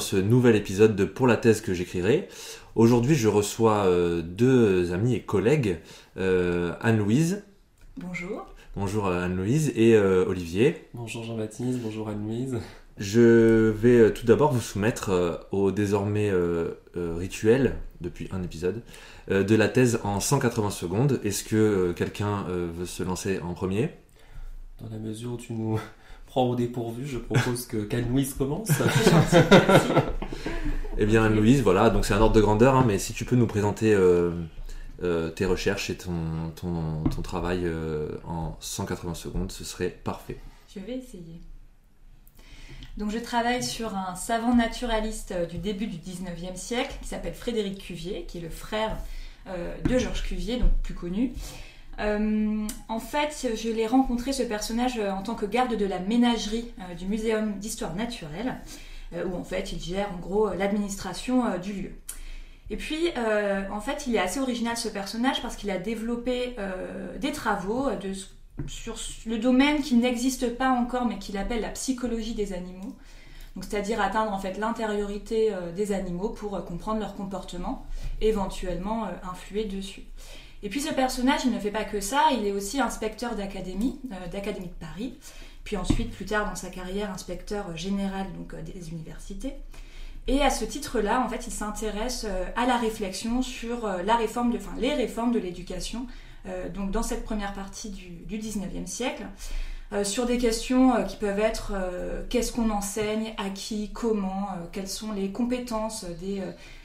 dans ce nouvel épisode de Pour la thèse que j'écrirai. Aujourd'hui, je reçois euh, deux amis et collègues, euh, Anne-Louise. Bonjour. Bonjour Anne-Louise et Olivier. Bonjour Jean-Baptiste, bonjour Anne-Louise. Je vais tout d'abord vous soumettre au désormais rituel, depuis un épisode, de la thèse en 180 secondes. Est-ce que quelqu'un veut se lancer en premier? Dans la mesure où tu nous au dépourvu, je propose que qu'Anne-Louise commence. eh bien, Anne-Louise, voilà, donc c'est un ordre de grandeur, hein, mais si tu peux nous présenter euh, euh, tes recherches et ton, ton, ton travail euh, en 180 secondes, ce serait parfait. Je vais essayer. Donc, je travaille sur un savant naturaliste du début du 19e siècle qui s'appelle Frédéric Cuvier, qui est le frère de Georges Cuvier, donc plus connu. Euh, en fait, je l'ai rencontré ce personnage euh, en tant que garde de la ménagerie euh, du Muséum d'histoire naturelle, où en fait il gère en gros l'administration du lieu. Et puis, en fait, il est assez original ce personnage parce qu'il a développé des travaux sur le domaine qui n'existe pas encore, mais qu'il appelle la psychologie des animaux. Donc, c'est-à-dire atteindre en fait l'intériorité des animaux pour comprendre leur comportement, éventuellement influer dessus. Et puis ce personnage, il ne fait pas que ça, il est aussi inspecteur d'académie, euh, d'académie de Paris, puis ensuite, plus tard dans sa carrière, inspecteur général donc, euh, des universités. Et à ce titre-là, en fait, il s'intéresse euh, à la réflexion sur la réforme enfin, les réformes de l'éducation, donc dans cette première partie du, du 19e siècle, sur des questions qui peuvent être qu'est-ce qu'on enseigne, à qui, comment, quelles sont les compétences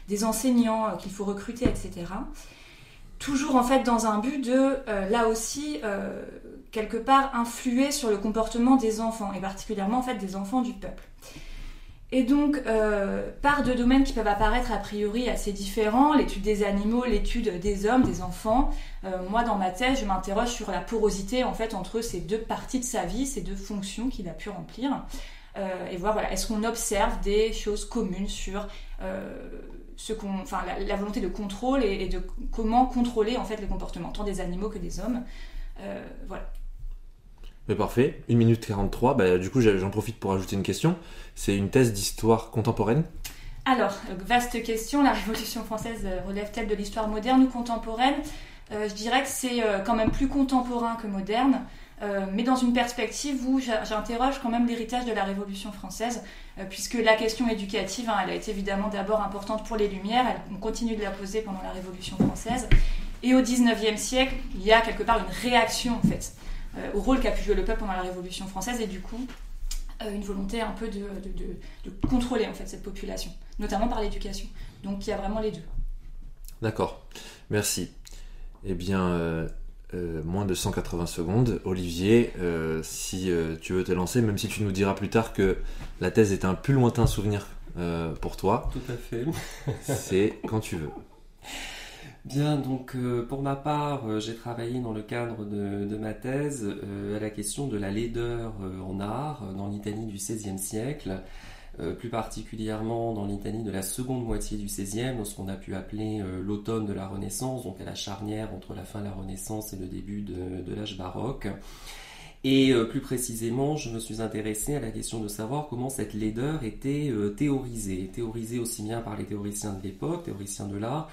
des enseignants qu'il faut recruter, etc toujours en fait dans un but de, euh, là aussi, euh, quelque part influer sur le comportement des enfants, et particulièrement en fait des enfants du peuple. Et donc, euh, par deux domaines qui peuvent apparaître a priori assez différents, l'étude des animaux, l'étude des hommes, des enfants. moi, dans ma thèse, je m'interroge sur la porosité en fait entre ces deux parties de sa vie, ces deux fonctions qu'il a pu remplir, et voir voilà, est-ce qu'on observe des choses communes sur ce enfin, la, volonté de contrôle et, de comment contrôler en fait les comportements, tant des animaux que des hommes. Euh, voilà. Mais parfait, 1 minute 43, bah, du coup j'en profite pour ajouter une question. C'est une thèse d'histoire contemporaine Alors, vaste question, la Révolution française euh, relève-t-elle de l'histoire moderne ou contemporaine? Euh, Je dirais que c'est quand même plus contemporain que moderne. Euh, mais dans une perspective où j'interroge quand même l'héritage de la Révolution française, euh, puisque la question éducative, hein, elle a été évidemment d'abord importante pour les Lumières, on continue de la poser pendant la Révolution française, et au XIXe siècle, il y a quelque part une réaction en fait euh, au rôle qu'a pu jouer le peuple pendant la Révolution française, et du coup une volonté un peu de, de, contrôler en fait cette population, notamment par l'éducation. Donc il y a vraiment les deux. D'accord, merci. Eh bien, euh, moins de 180 secondes. Olivier, euh, si euh, tu veux te lancer, même si tu nous diras plus tard que la thèse est un plus lointain souvenir pour toi. Tout à fait. c'est quand tu veux. Bien, donc pour ma part, j'ai travaillé dans le cadre de, de ma thèse à la question de la laideur en art dans l'Italie du XVIe siècle. Euh, plus particulièrement dans l'Italie de la seconde moitié du XVIe, dans ce qu'on a pu appeler euh, l'automne de la Renaissance, donc à la charnière entre la fin de la Renaissance et le début de, l'âge baroque. Et euh, plus précisément, je me suis intéressé à la question de savoir comment cette laideur était théorisée, théorisée aussi bien par les théoriciens de l'époque, théoriciens de l'art,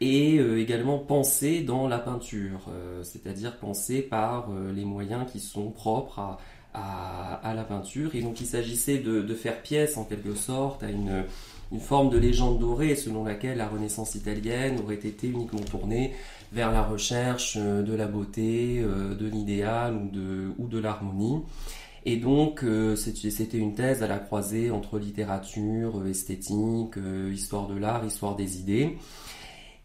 et également pensée dans la peinture, c'est-à-dire pensée par les moyens qui sont propres à, à, la peinture. Et donc il s'agissait de, faire pièce en quelque sorte à une, une, forme de légende dorée selon laquelle la Renaissance italienne aurait été uniquement tournée vers la recherche euh, de la beauté, euh, de l'idéal ou de, ou de l'harmonie. Et donc euh, c'était une thèse à la croisée entre littérature, esthétique, histoire de l'art, histoire des idées.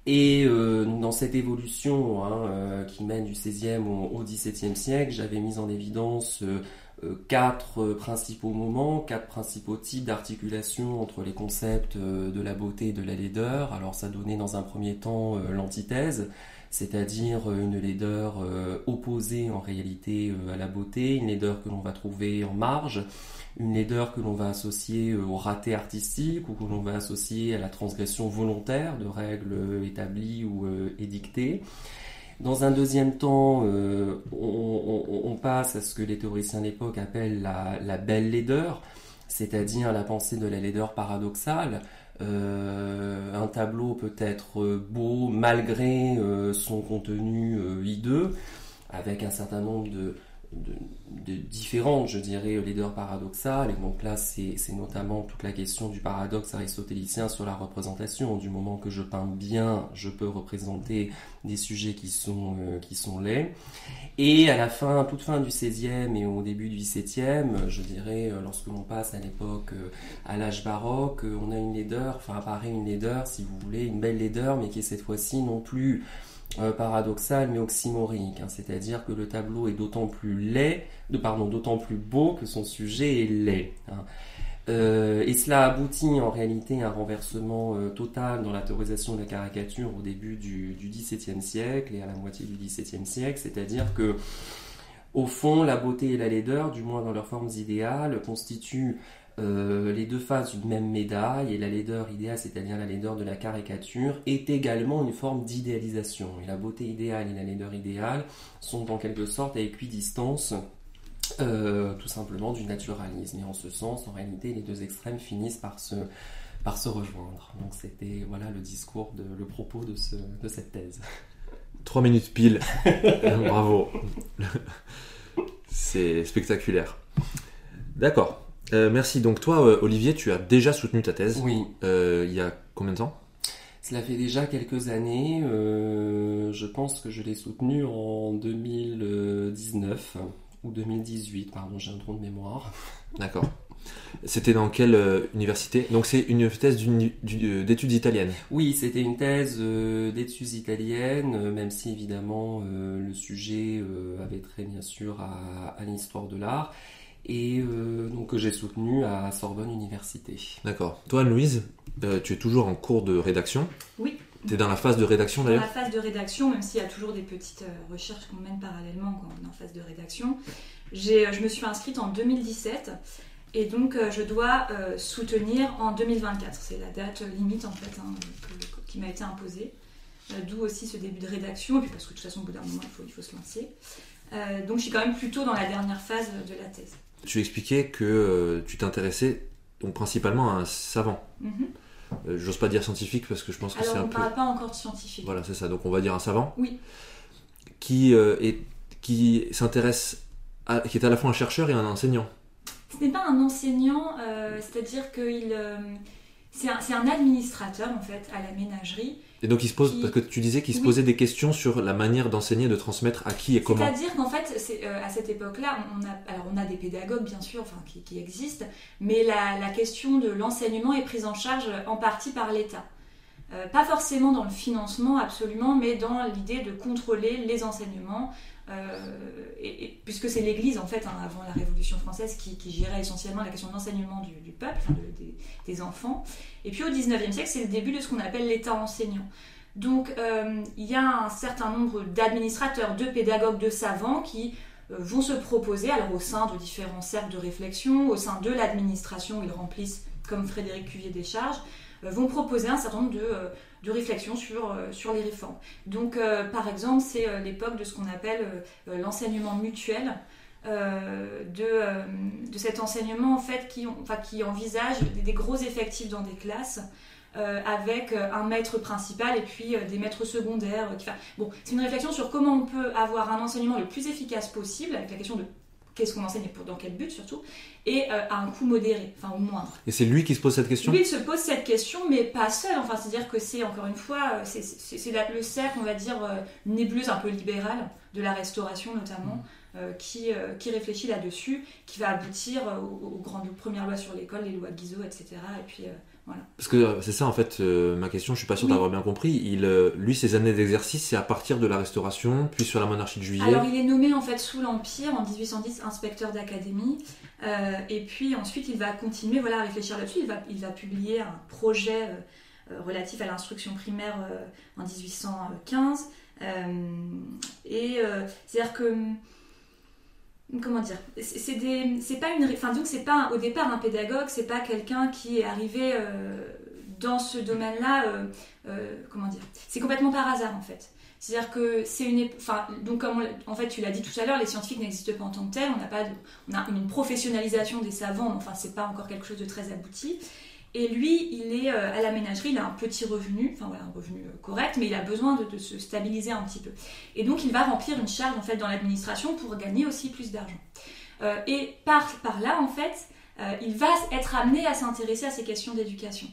Et dans cette évolution hein, qui mène du XVIe au, XVIIe siècle, j'avais mis en évidence quatre principaux moments, quatre principaux types d'articulation entre les concepts de la beauté et de la laideur. Alors ça donnait dans un premier temps l'antithèse, c'est-à-dire une laideur opposée en réalité à la beauté, une laideur que l'on va trouver en marge, une laideur que l'on va associer euh, au raté artistique ou que l'on va associer à la transgression volontaire de règles établies ou euh, édictées. Dans un deuxième temps, euh, on, passe à ce que les théoriciens d'époque appellent la, belle laideur, c'est-à-dire la pensée de la laideur paradoxale. un tableau peut être beau malgré son contenu hideux, avec un certain nombre de, de, différentes, je dirais, leaders paradoxales. Et donc là, c'est notamment toute la question du paradoxe aristotélicien sur la représentation. Du moment que je peins bien, je peux représenter des sujets qui sont, euh, qui sont laids. Et à la fin, toute fin du XVIe et au début du XVIIe, je dirais, euh, lorsque l'on passe à l'époque, euh, à l'âge baroque, on a une laideur, enfin apparaît une laideur, si vous voulez, une belle laideur, mais qui est cette fois-ci non plus euh, paradoxal mais oxymorique, hein. c'est-à-dire que le tableau est d'autant plus laid, pardon, d'autant plus beau que son sujet est laid. Hein. Euh, et cela aboutit en réalité à un renversement euh, total dans l'autorisation de la caricature au début du, du XVIIe siècle et à la moitié du XVIIe siècle, c'est-à-dire que au fond, la beauté et la laideur, du moins dans leurs formes idéales, constituent euh, les deux faces d'une même médaille et la laideur idéale, c'est-à-dire la laideur de la caricature, est également une forme d'idéalisation. Et la beauté idéale et la laideur idéale sont en quelque sorte à équidistance euh, tout simplement du naturalisme. Et en ce sens, en réalité, les deux extrêmes finissent par se, par se rejoindre. Donc c'était voilà le discours, le propos de, ce, de cette thèse. Trois minutes pile. Bravo. C'est spectaculaire. D'accord. Euh, merci. Donc toi, euh, Olivier, tu as déjà soutenu ta thèse. Oui. Euh, il y a combien de temps? Cela fait déjà quelques années. je pense que je l'ai soutenue en 2019 ou 2018. Pardon, j'ai un trou de mémoire. D'accord. C'était dans quelle université? Donc c'est une thèse d'études italiennes. Oui, c'était une thèse d'études italiennes, même si évidemment le sujet avait trait bien sûr à l'histoire de l'art et euh, donc j'ai soutenu à Sorbonne Université. D'accord. Toi, Louise, euh, tu es toujours en cours de rédaction Oui. Tu es dans la phase de rédaction d'ailleurs Dans la phase de rédaction, même s'il y a toujours des petites euh, recherches qu'on mène parallèlement quand on est en phase de rédaction. Je me suis inscrite en 2017 et donc je dois soutenir en 2024. C'est la date limite en fait hein, qui m'a été imposée. D'où aussi ce début de rédaction, et puis parce que de toute façon, au bout d'un moment, il faut, il faut se lancer. donc je suis quand même plutôt dans la dernière phase de la thèse tu expliquais que euh, tu t'intéressais donc principalement à un savant. Mhm. Euh, j'ose pas dire scientifique parce que je pense que c'est un peu. On parle pas encore de scientifique. Voilà, c'est ça. Donc on va dire un savant. Oui. Qui euh, est qui s'intéresse, qui est à la fois un chercheur et un enseignant. Ce n'est pas un enseignant, c'est-à-dire qu'il c'est un, administrateur en fait à la ménagerie et donc il se pose, parce que tu disais qu'il se posait des questions sur la manière d'enseigner, de transmettre à qui et comment. C'est-à-dire qu'en fait, euh, à cette époque-là, on a, alors on a des pédagogues bien sûr, enfin, qui, existent, mais la, question de l'enseignement est prise en charge en partie par l'État. Euh, pas forcément dans le financement absolument, mais dans l'idée de contrôler les enseignements, euh, et, puisque c'est l'Église en fait, hein, avant la Révolution française, qui, gérait essentiellement la question de l'enseignement du, peuple, des, enfants. Et puis au XIXe siècle, c'est le début de ce qu'on appelle l'État enseignant. Donc euh, il y a un certain nombre d'administrateurs, de pédagogues, de savants qui euh, vont se proposer, alors au sein de différents cercles de réflexion, au sein de l'administration, ils remplissent, comme Frédéric Cuvier des charges, vont proposer un certain nombre de de réflexion sur, euh, sur les réformes. Donc, euh, par exemple, c'est euh, l'époque de ce qu'on appelle l'enseignement mutuel. de, de, cet enseignement en fait qui, enfin, qui envisage des, gros effectifs dans des classes avec un maître principal et puis des maîtres secondaires. bon, c'est une réflexion sur comment on peut avoir un enseignement le plus efficace possible avec la question de qu'est-ce qu'on enseigne et pour, dans quel but surtout, et euh, à un coût modéré, enfin au moindre. Et c'est lui qui se pose cette question? Lui, il se pose cette question, mais pas seul. Enfin, c'est-à-dire que c'est, encore une fois, euh, c'est le cercle, on va dire, euh, nébuleuse un peu libéral de la restauration notamment, qui, qui réfléchit là-dessus, qui va aboutir aux, grandes premières lois sur l'école, les lois Guizot, etc. Et puis Parce que c'est ça en fait ma question, je suis pas sûr d'avoir bien compris. Il, lui, ses années d'exercice, c'est à partir de la Restauration, puis sur la monarchie de Juillet. Alors il est nommé en fait sous l'Empire en 1810 inspecteur d'académie, et puis ensuite il va continuer voilà, à réfléchir là-dessus. Il va, il va publier un projet relatif à l'instruction primaire en 1815. et c'est-à-dire que comment dire? C'est pas une enfin donc c'est pas au départ un pédagogue c'est pas quelqu'un qui est arrivé euh, dans ce domaine là euh, euh, comment dire? C'est complètement par hasard en fait. C'est à dire que c'est une enfin donc comme en fait tu l'as dit tout à l'heure les scientifiques n'existent pas en tant que tels on n'a pas on a une professionnalisation des savants mais enfin c'est pas encore quelque chose de très abouti et lui, il est euh, à la ménagerie, il a un petit revenu, enfin voilà, un revenu euh, correct, mais il a besoin de, se stabiliser un petit peu. Et donc, il va remplir une charge dans l'administration pour gagner aussi plus d'argent. Euh, et par là, en fait, il va être amené à s'intéresser à ces questions d'éducation.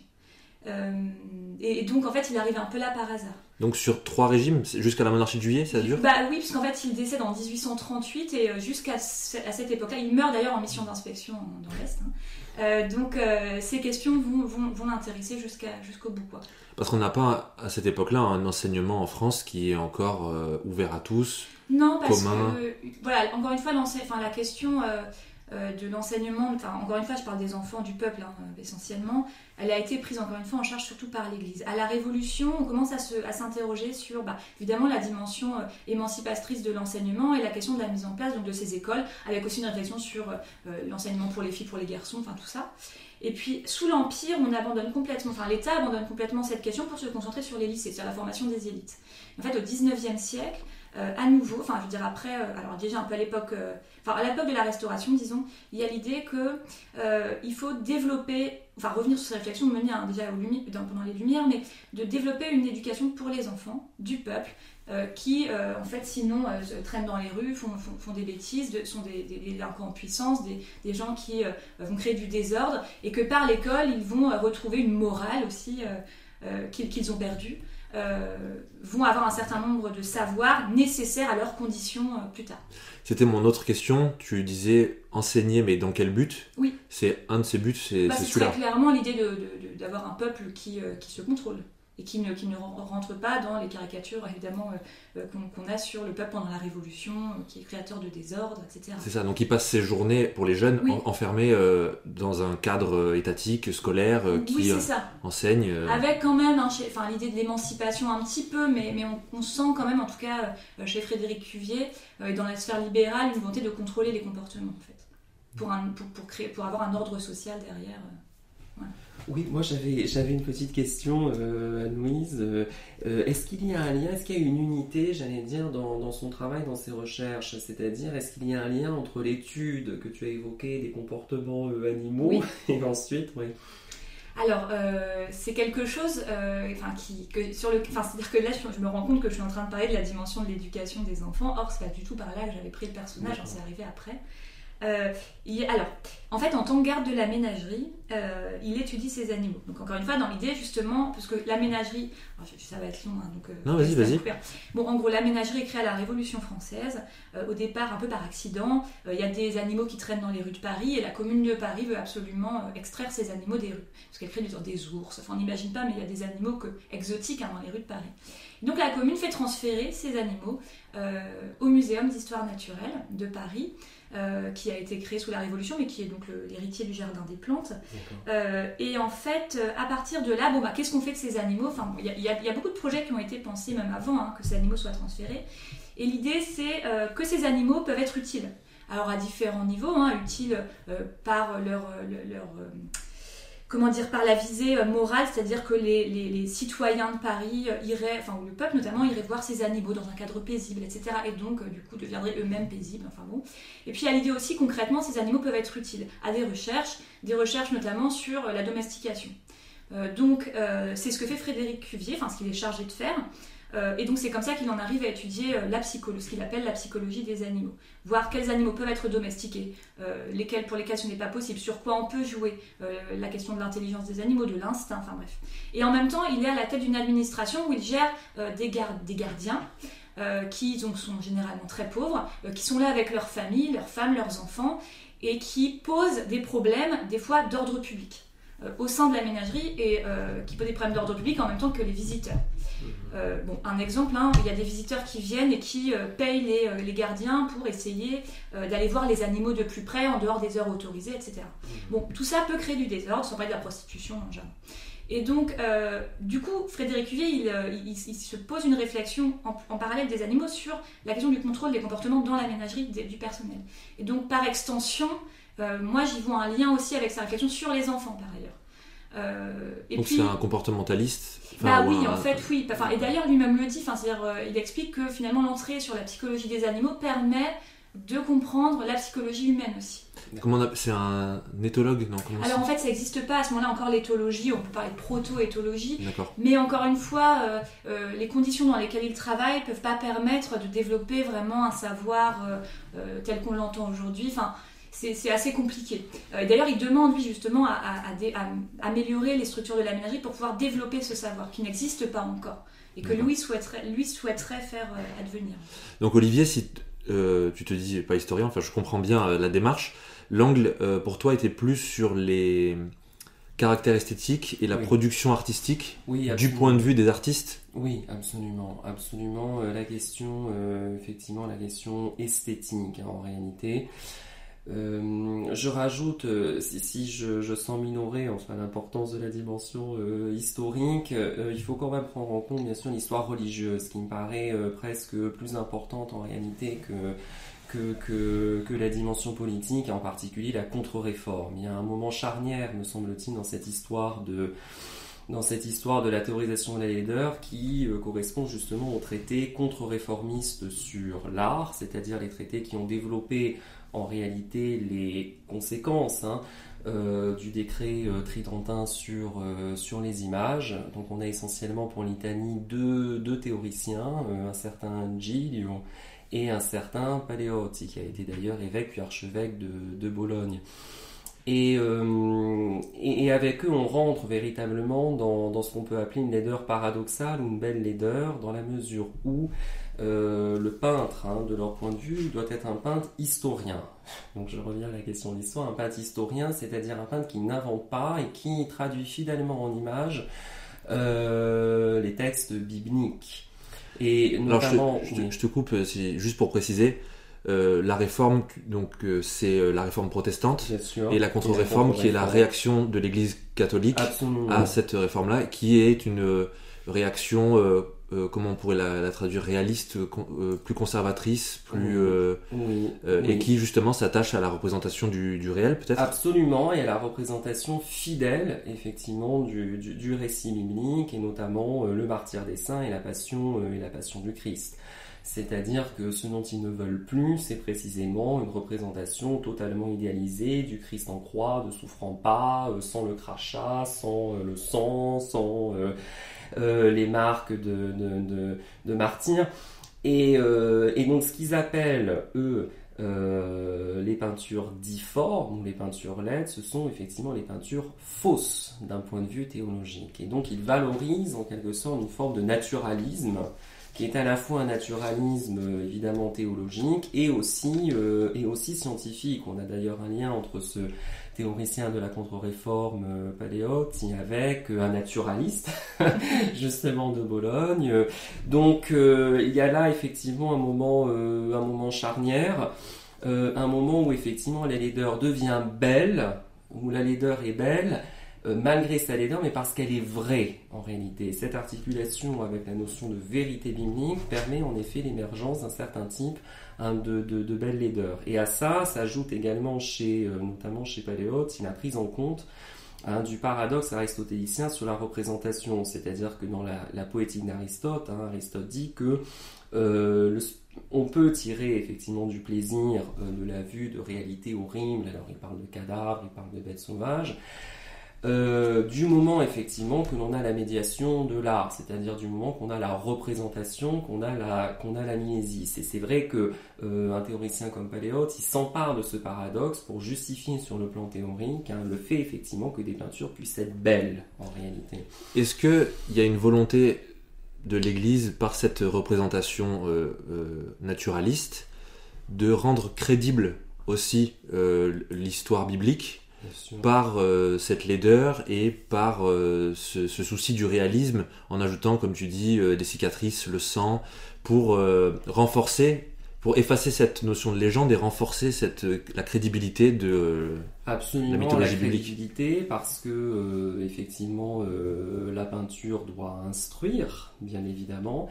Et donc, en fait, il arrive un peu là par hasard. Donc sur trois régimes, jusqu'à la monarchie de juillet, ça dure? Bah oui, puisqu'en fait il décède en 1838 et jusqu'à cette époque-là, il meurt d'ailleurs en mission d'inspection dans l'Est. Hein. Euh, donc euh, ces questions vont, vont, l'intéresser jusqu'au bout. Quoi. Parce qu'on n'a pas à cette époque-là un enseignement en France qui est encore euh, ouvert à tous. Non, parce que, voilà, encore une fois, enfin, la question euh, de l'enseignement, enfin, encore une fois, je parle des enfants du peuple hein, essentiellement, elle a été prise encore une fois en charge surtout par l'Église. À la Révolution, on commence à s'interroger sur bah, évidemment la dimension euh, émancipatrice de l'enseignement et la question de la mise en place donc, de ces écoles, avec aussi une réflexion sur euh, l'enseignement pour les filles, pour les garçons, enfin tout ça. Et puis sous l'Empire, on abandonne complètement, enfin l'État abandonne complètement cette question pour se concentrer sur les lycées, sur la formation des élites. En fait, au 19e siècle, à nouveau, enfin je veux dire après, alors déjà un peu à l'époque enfin à l'époque de la restauration, disons, il y a l'idée que euh, il faut développer, enfin revenir sur ces réflexions mener hein, déjà pendant les Lumières, mais de développer une éducation pour les enfants du peuple. Euh, qui euh, en fait sinon traînent dans les rues, font, font, des bêtises, sont des, délinquants en puissance, des, des gens qui vont créer du désordre, et que par l'école ils vont retrouver une morale aussi qu'ils ont perdue. Vont avoir un certain nombre de savoirs nécessaires à leurs conditions plus tard. C'était mon autre question. Tu disais enseigner, mais dans quel but? Oui. C'est un de ces buts, c'est bah, celui-là. C'est clairement l'idée d'avoir un peuple qui, euh, qui se contrôle et qui ne, qui ne rentre pas dans les caricatures évidemment euh, euh, qu'on a sur le peuple pendant la Révolution, qui est créateur de désordre, etc. C'est ça, donc il passe ses journées pour les jeunes enfermés dans un cadre étatique, scolaire, qui enseigne. Avec quand même enfin, l'idée de l'émancipation un petit peu, mais, mais on, sent quand même, en tout cas chez Frédéric Cuvier, et dans la sphère libérale, une volonté de contrôler les comportements en fait, pour, un, pour, pour, créer, pour avoir un ordre social derrière. Oui, moi j'avais j'avais une petite question, euh, Anne-Louise. Euh, euh, est-ce qu'il y a un lien, est-ce qu'il y a une unité, j'allais dire, dans, dans, son travail, dans ses recherches? C'est-à-dire, est-ce qu'il y a un lien entre l'étude que tu as évoquée des comportements animaux et ensuite, oui. Alors, c'est quelque chose, enfin, qui, que sur le, enfin, c'est-à-dire que là, je, me rends compte que je suis en train de parler de la dimension de l'éducation des enfants. Or, c'est pas du tout par là que j'avais pris le personnage, c'est arrivé après. Euh, alors, en fait, en tant que garde de la ménagerie, euh, il étudie ces animaux. Donc, encore une fois, dans l'idée, justement, parce que la ménagerie, ça va être long, hein, donc. Euh, non, vas-y, vas-y. Bon, en gros, la ménagerie est créée à la Révolution française. au départ, un peu par accident, il y a des animaux qui traînent dans les rues de Paris et la commune de Paris veut absolument extraire ces animaux des rues. Parce qu'elle crée des ours, enfin, on n'imagine pas, mais il y a des animaux que, exotiques hein, dans les rues de Paris. Donc, la commune fait transférer ces animaux au Muséum d'histoire naturelle de Paris. Euh, qui a été créé sous la Révolution, mais qui est donc l'héritier du Jardin des Plantes. Euh, et en fait, euh, à partir de là, bon, bah, qu'est-ce qu'on fait de ces animaux? Enfin, il y, a beaucoup de projets qui ont été pensés même avant hein, que ces animaux soient transférés. Et l'idée, c'est que ces animaux peuvent être utiles. Alors à différents niveaux, hein, utiles par leur, leur comment dire, par la visée euh, morale, c'est-à-dire que les, citoyens de Paris euh, iraient, enfin, ou le peuple notamment, irait voir ces animaux dans un cadre paisible, etc. Et donc, euh, du coup, deviendraient eux-mêmes paisibles, enfin bon. Et puis, a l'idée aussi, concrètement, ces animaux peuvent être utiles à des recherches, des recherches notamment sur la domestication. donc, c'est ce que fait Frédéric Cuvier, enfin, ce qu'il est chargé de faire. Euh, et donc c'est comme ça qu'il en arrive à étudier euh, la psychologie, ce qu'il appelle la psychologie des animaux. Voir quels animaux peuvent être domestiqués, euh, lesquels pour lesquels ce n'est pas possible, sur quoi on peut jouer, la question de l'intelligence des animaux, de l'instinct, enfin bref. Et en même temps, il est à la tête d'une administration où il gère des, des, gardiens. qui donc, sont généralement très pauvres, qui sont là avec leur famille, leurs femmes, leurs enfants, et qui posent des problèmes, des fois d'ordre public. au sein de la ménagerie et qui pose des problèmes d'ordre public en même temps que les visiteurs. Euh, bon, un exemple, hein, il y a des visiteurs qui viennent et qui euh, payent les, euh, les, gardiens pour essayer d'aller voir les animaux de plus près en dehors des heures autorisées, etc. Mmh. Bon, tout ça peut créer du désordre, sans parler de la prostitution en général. Et donc, du coup, Frédéric Cuvier, il, il, se pose une réflexion en, parallèle des animaux sur la question du contrôle des comportements dans la ménagerie du personnel. Et donc, par extension, moi, j'y vois un lien aussi avec sa réflexion sur les enfants, par ailleurs. Euh, et Donc c'est un comportementaliste Bah oui, en fait, oui. Enfin, et d'ailleurs, lui-même le dit, enfin, c'est-à-dire, euh, il explique que finalement, l'entrée sur la psychologie des animaux permet de comprendre la psychologie humaine aussi. Comment C'est un éthologue non Alors en fait, ça n'existe pas à ce moment-là encore l'éthologie, on peut parler de proto-éthologie, mais encore une fois, euh, les conditions dans lesquelles il travaille ne peuvent pas permettre de développer vraiment un savoir tel qu'on l'entend aujourd'hui. Enfin, c'est assez compliqué. Euh, d'ailleurs, il demande, lui, justement, à, améliorer les structures de la ménagerie pour pouvoir développer ce savoir qui n'existe pas encore et que lui souhaiterait, lui souhaiterait faire euh, advenir. Donc, Olivier, si euh, tu te dis pas historien, enfin, je comprends bien la démarche, l'angle pour toi était plus sur les caractères esthétiques et la production artistique du point de vue des artistes? Oui, absolument. Absolument. la question, effectivement, la question esthétique hein, en réalité. Euh, je rajoute, euh, si, je, sens minorer enfin, l'importance de la dimension euh, historique, il faut quand même prendre en compte bien sûr l'histoire religieuse, qui me paraît presque plus importante en réalité que, que, que, la dimension politique, et en particulier la contre-réforme. Il y a un moment charnière, me semble-t-il, dans cette histoire de dans cette histoire de la théorisation de la laideur qui correspond justement aux traités contre-réformistes sur l'art, c'est-à-dire les traités qui ont développé en réalité les conséquences hein, euh, du décret euh, tridentin sur, euh, sur les images. Donc on a essentiellement pour l'Italie deux, deux, théoriciens, un certain Giglio et un certain Paleotti, qui a été d'ailleurs évêque puis archevêque de, de Bologne. Et, et, avec eux, on rentre véritablement dans, dans ce qu'on peut appeler une laideur paradoxale ou une belle laideur, dans la mesure où euh, le peintre, hein, de leur point de vue, doit être un peintre historien. Donc je reviens à la question de l'histoire. Un peintre historien, c'est-à-dire un peintre qui n'invente pas et qui traduit fidèlement en images euh, les textes bibliques. Et notamment, je, te, coupe, euh, juste pour préciser. la réforme, donc c'est la réforme protestante et la contre-réforme qui est la réaction de l'Église catholique à cette réforme-là, qui est une réaction euh, comment on pourrait la, traduire réaliste, euh, plus conservatrice, plus euh, et qui justement s'attache à la représentation du, réel peut-être? Absolument et à la représentation fidèle effectivement du, récit biblique et notamment le martyr des saints et la passion et la passion du Christ. C'est-à-dire que ce dont ils ne veulent plus, c'est précisément une représentation totalement idéalisée du Christ en croix, ne souffrant pas, sans le crachat, sans le sang, sans les marques de, de, de, martyrs. Et, euh, et, donc ce qu'ils appellent, eux, euh, les peintures difformes ou les peintures laides, ce sont effectivement les peintures fausses d'un point de vue théologique. Et donc ils valorisent en quelque sorte une forme de naturalisme qui est à la fois un naturalisme évidemment théologique et aussi scientifique. On a d'ailleurs un lien entre ce théoricien de la contre-réforme euh, Paléotti avec euh, un naturaliste justement de Bologne. Donc euh, il y a là effectivement un moment, un moment charnière, un moment où effectivement la laideur devient belle, où la laideur est belle, malgré sa laideur, mais parce qu'elle est vraie en réalité. Cette articulation avec la notion de vérité biblique permet en effet l'émergence d'un certain type Hein, de, de, belles laideurs. Et à ça s'ajoute également, chez, euh, notamment chez Paléote, la prise en compte hein, du paradoxe aristotélicien sur la représentation. C'est-à-dire que dans la, poétique d'Aristote, hein, Aristote dit que euh, on peut tirer effectivement du plaisir euh, de la vue de réalité horrible. Alors il parle de cadavres, il parle de bêtes sauvages. Euh, du moment effectivement que l'on a la médiation de l'art, c'est-à-dire du moment qu'on a la représentation, qu'on a la qu'on a la. Et c'est vrai que euh, un théoricien comme Paléote, il s'empare de ce paradoxe pour justifier sur le plan théorique hein, le fait effectivement que des peintures puissent être belles en réalité. Est-ce que il y a une volonté de l'Église par cette représentation euh, naturaliste de rendre crédible aussi l'histoire biblique? Par cette laideur et par ce, souci du réalisme en ajoutant, comme tu dis, des cicatrices, le sang, pour renforcer pour effacer cette notion de légende et renforcer cette, la crédibilité de Absolument, la mythologie la crédibilité, parce que euh, effectivement euh, la peinture doit instruire, bien évidemment,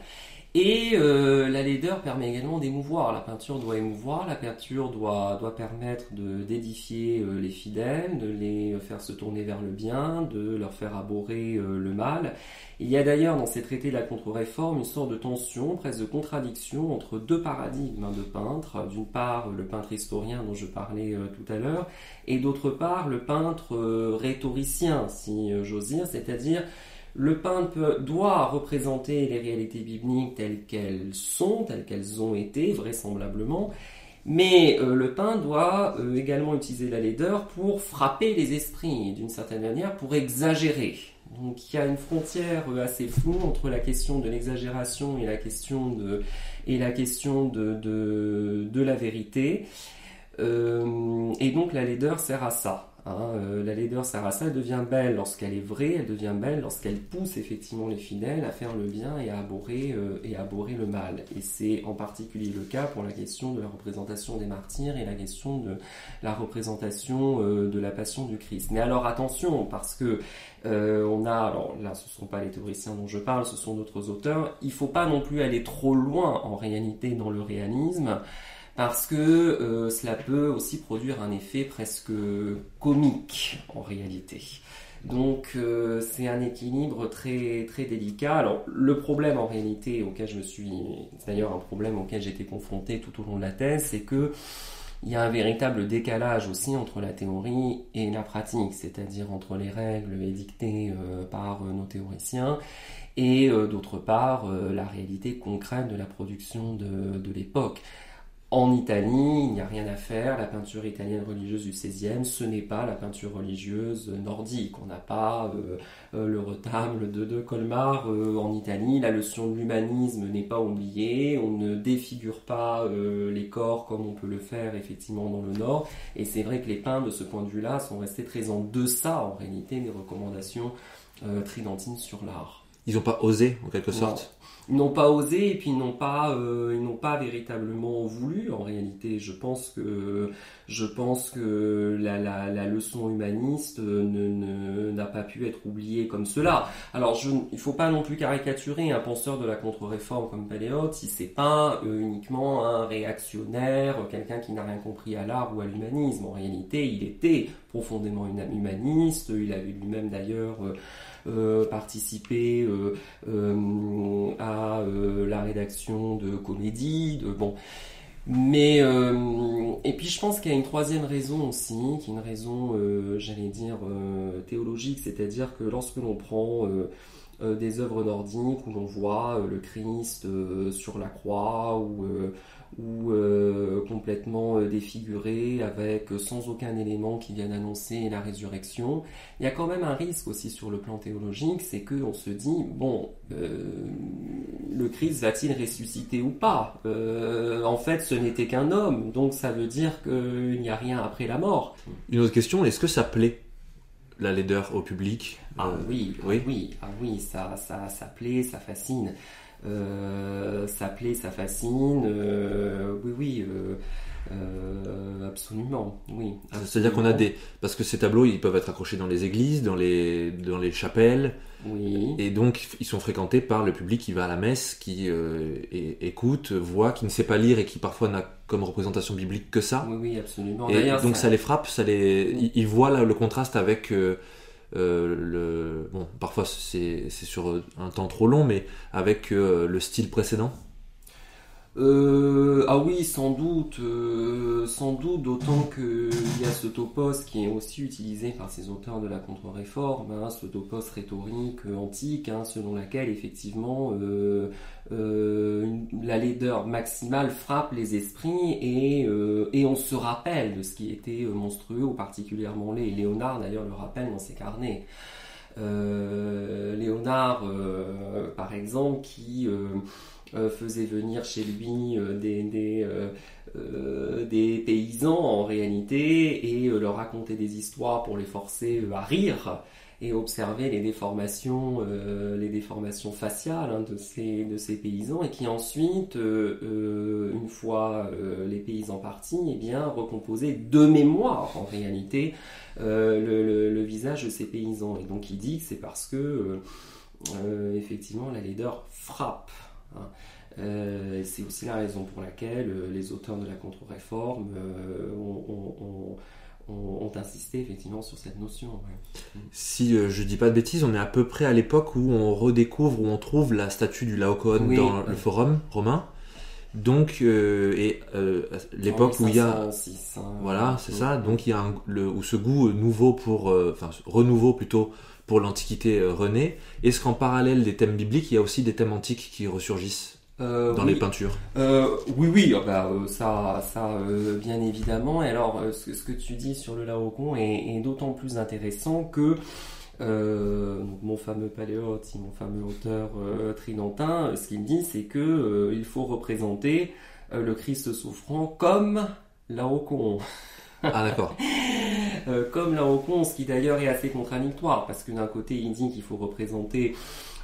et euh, la laideur permet également d'émouvoir. La peinture doit émouvoir, la peinture doit, doit permettre d'édifier les fidèles, de les faire se tourner vers le bien, de leur faire abhorrer le mal. Il y a d'ailleurs dans ces traités de la contre-réforme une sorte de tension, presque de contradiction entre deux paradigmes de peintres. D'une part, le peintre historien dont je parlais tout à l'heure, et d'autre part le peintre euh, rhétoricien, si euh, j'ose dire, c'est-à-dire le peintre doit représenter les réalités bibliques telles qu'elles sont, telles qu'elles ont été, vraisemblablement, mais euh, le peintre doit également utiliser la laideur pour frapper les esprits, d'une certaine manière, pour exagérer. Donc il y a une frontière assez floue entre la question de l'exagération et la question de, et la, question de, de, la vérité. Euh, et donc la laideur sert à ça. Hein. Euh, la laideur elle devient belle lorsqu'elle est vraie, elle devient belle lorsqu'elle pousse effectivement les fidèles à faire le bien et à abhorrer, euh, et à abhorrer le mal. Et c'est en particulier le cas pour la question de la représentation des martyrs et la question de la représentation de la passion du Christ. Mais alors attention, parce que on a, alors là ce ne sont pas les théoriciens dont je parle, ce sont d'autres auteurs, il ne faut pas non plus aller trop loin en réalité dans le réalisme parce que euh, cela peut aussi produire un effet presque comique en réalité. Donc euh, c'est un équilibre très très délicat. Alors le problème en réalité auquel je me suis, c'est d'ailleurs un problème auquel été confronté tout au long de la thèse, c'est que il y a un véritable décalage aussi entre la théorie et la pratique, c'est-à-dire entre les règles édictées euh, par nos théoriciens et d'autre part la réalité concrète de la production de, de l'époque. En Italie, il n'y a rien à faire. La peinture italienne religieuse du XVIe, ce n'est pas la peinture religieuse nordique. On n'a pas euh, euh, le retable de, Colmar euh, en Italie. La leçon de l'humanisme n'est pas oubliée. On ne défigure pas les corps comme on peut le faire effectivement dans le Nord. Et c'est vrai que les peintres, de ce point de vue-là, sont restés très en deçà, en réalité, des recommandations tridentines sur l'art. Ils n'ont pas osé, en quelque sorte. Ils n'ont pas osé et puis ils n'ont pas euh, ils n'ont pas véritablement voulu. En réalité je pense que je pense que la, la, la leçon humaniste euh, ne, n'a pas pu être oubliée comme cela. Alors je, il faut pas non plus caricaturer un penseur de la contre-réforme comme Paléote si c'est pas euh, uniquement un réactionnaire quelqu'un qui n'a rien compris à l'art ou à l'humanisme. En réalité il était profondément humaniste. Il avait lui-même d'ailleurs euh, participer euh, euh, à la rédaction de comédies, de bon. Mais et puis je pense qu'il y a une troisième raison aussi, qui est une raison, j'allais dire théologique, c'est-à-dire que lorsque l'on prend des œuvres nordiques où l'on voit le Christ sur la croix ou ou euh, complètement euh, défiguré, avec euh, sans aucun élément qui vienne annoncer la résurrection. Il y a quand même un risque aussi sur le plan théologique, c'est qu'on se dit, bon, le Christ va-t-il ressusciter ou pas? En fait, ce n'était qu'un homme, donc ça veut dire qu'il n'y a rien après la mort. Une autre question, est-ce que ça plaît la laideur au public? Ah oui, oui, oui, ah oui, ça, ça, ça plaît, ça fascine. Euh, ça plaît, ça fascine. Euh, oui, oui. Euh, absolument, oui. C'est-à-dire qu'on a des... Parce que ces tableaux, ils peuvent être accrochés dans les églises, dans les, dans les chapelles. Oui. Et donc, ils sont fréquentés par le public qui va à la messe, qui écoute, voit, qui ne sait pas lire et qui parfois n'a comme représentation biblique que ça. Oui, oui, absolument. Et donc, ça... les frappe, ça les... ils, voient le contraste avec euh, le, bon, parfois c'est sur un temps trop long, mais avec euh, le style précédent euh, ah oui, sans doute, sans doute, d'autant qu'il y a ce topos qui est aussi utilisé par ces auteurs de la contre-réforme, hein, ce topos rhétorique antique, hein, selon laquelle effectivement euh, la laideur maximale frappe les esprits et, euh, et, on se rappelle de ce qui était euh, monstrueux ou particulièrement laid. Léonard d'ailleurs le rappelle dans ses carnets. Léonard, par exemple, qui faisait venir chez lui des, des, des paysans en réalité et leur raconter des histoires pour les forcer à rire et observer les déformations, euh, les déformations faciales hein, de, ces, de ces paysans et qui ensuite, euh, euh, une fois les paysans partis, eh bien, recomposer de mémoire en réalité le, visage de ces paysans. Et donc il dit que c'est parce que effectivement la laideur frappe. Hein. c'est aussi la raison pour laquelle les auteurs de la contre-réforme ont, ont, insisté effectivement sur cette notion. Si euh, je dis pas de bêtises, on est à peu près à l'époque où on redécouvre, où on trouve la statue du Laocoon dans le forum romain. Donc, euh, et euh, l'époque où il y a, hein. voilà, c'est ça. Donc il y a le, où ce goût nouveau pour, enfin renouveau plutôt pour l'Antiquité renaît. Est-ce qu'en parallèle des thèmes bibliques, il y a aussi des thèmes antiques qui ressurgissent euh, dans les peintures? Euh, Oui, oui, ah bah, euh, ça, ça bien évidemment. Et alors, ce, que tu dis sur le Laocoon est, d'autant plus intéressant que mon fameux paléote, mon fameux auteur tridentin, ce qu'il dit, c'est que il faut représenter le Christ souffrant comme Laocoon. Ah d'accord. comme Laocoon, ce qui d'ailleurs est assez contradictoire, parce que d'un côté il dit qu'il faut représenter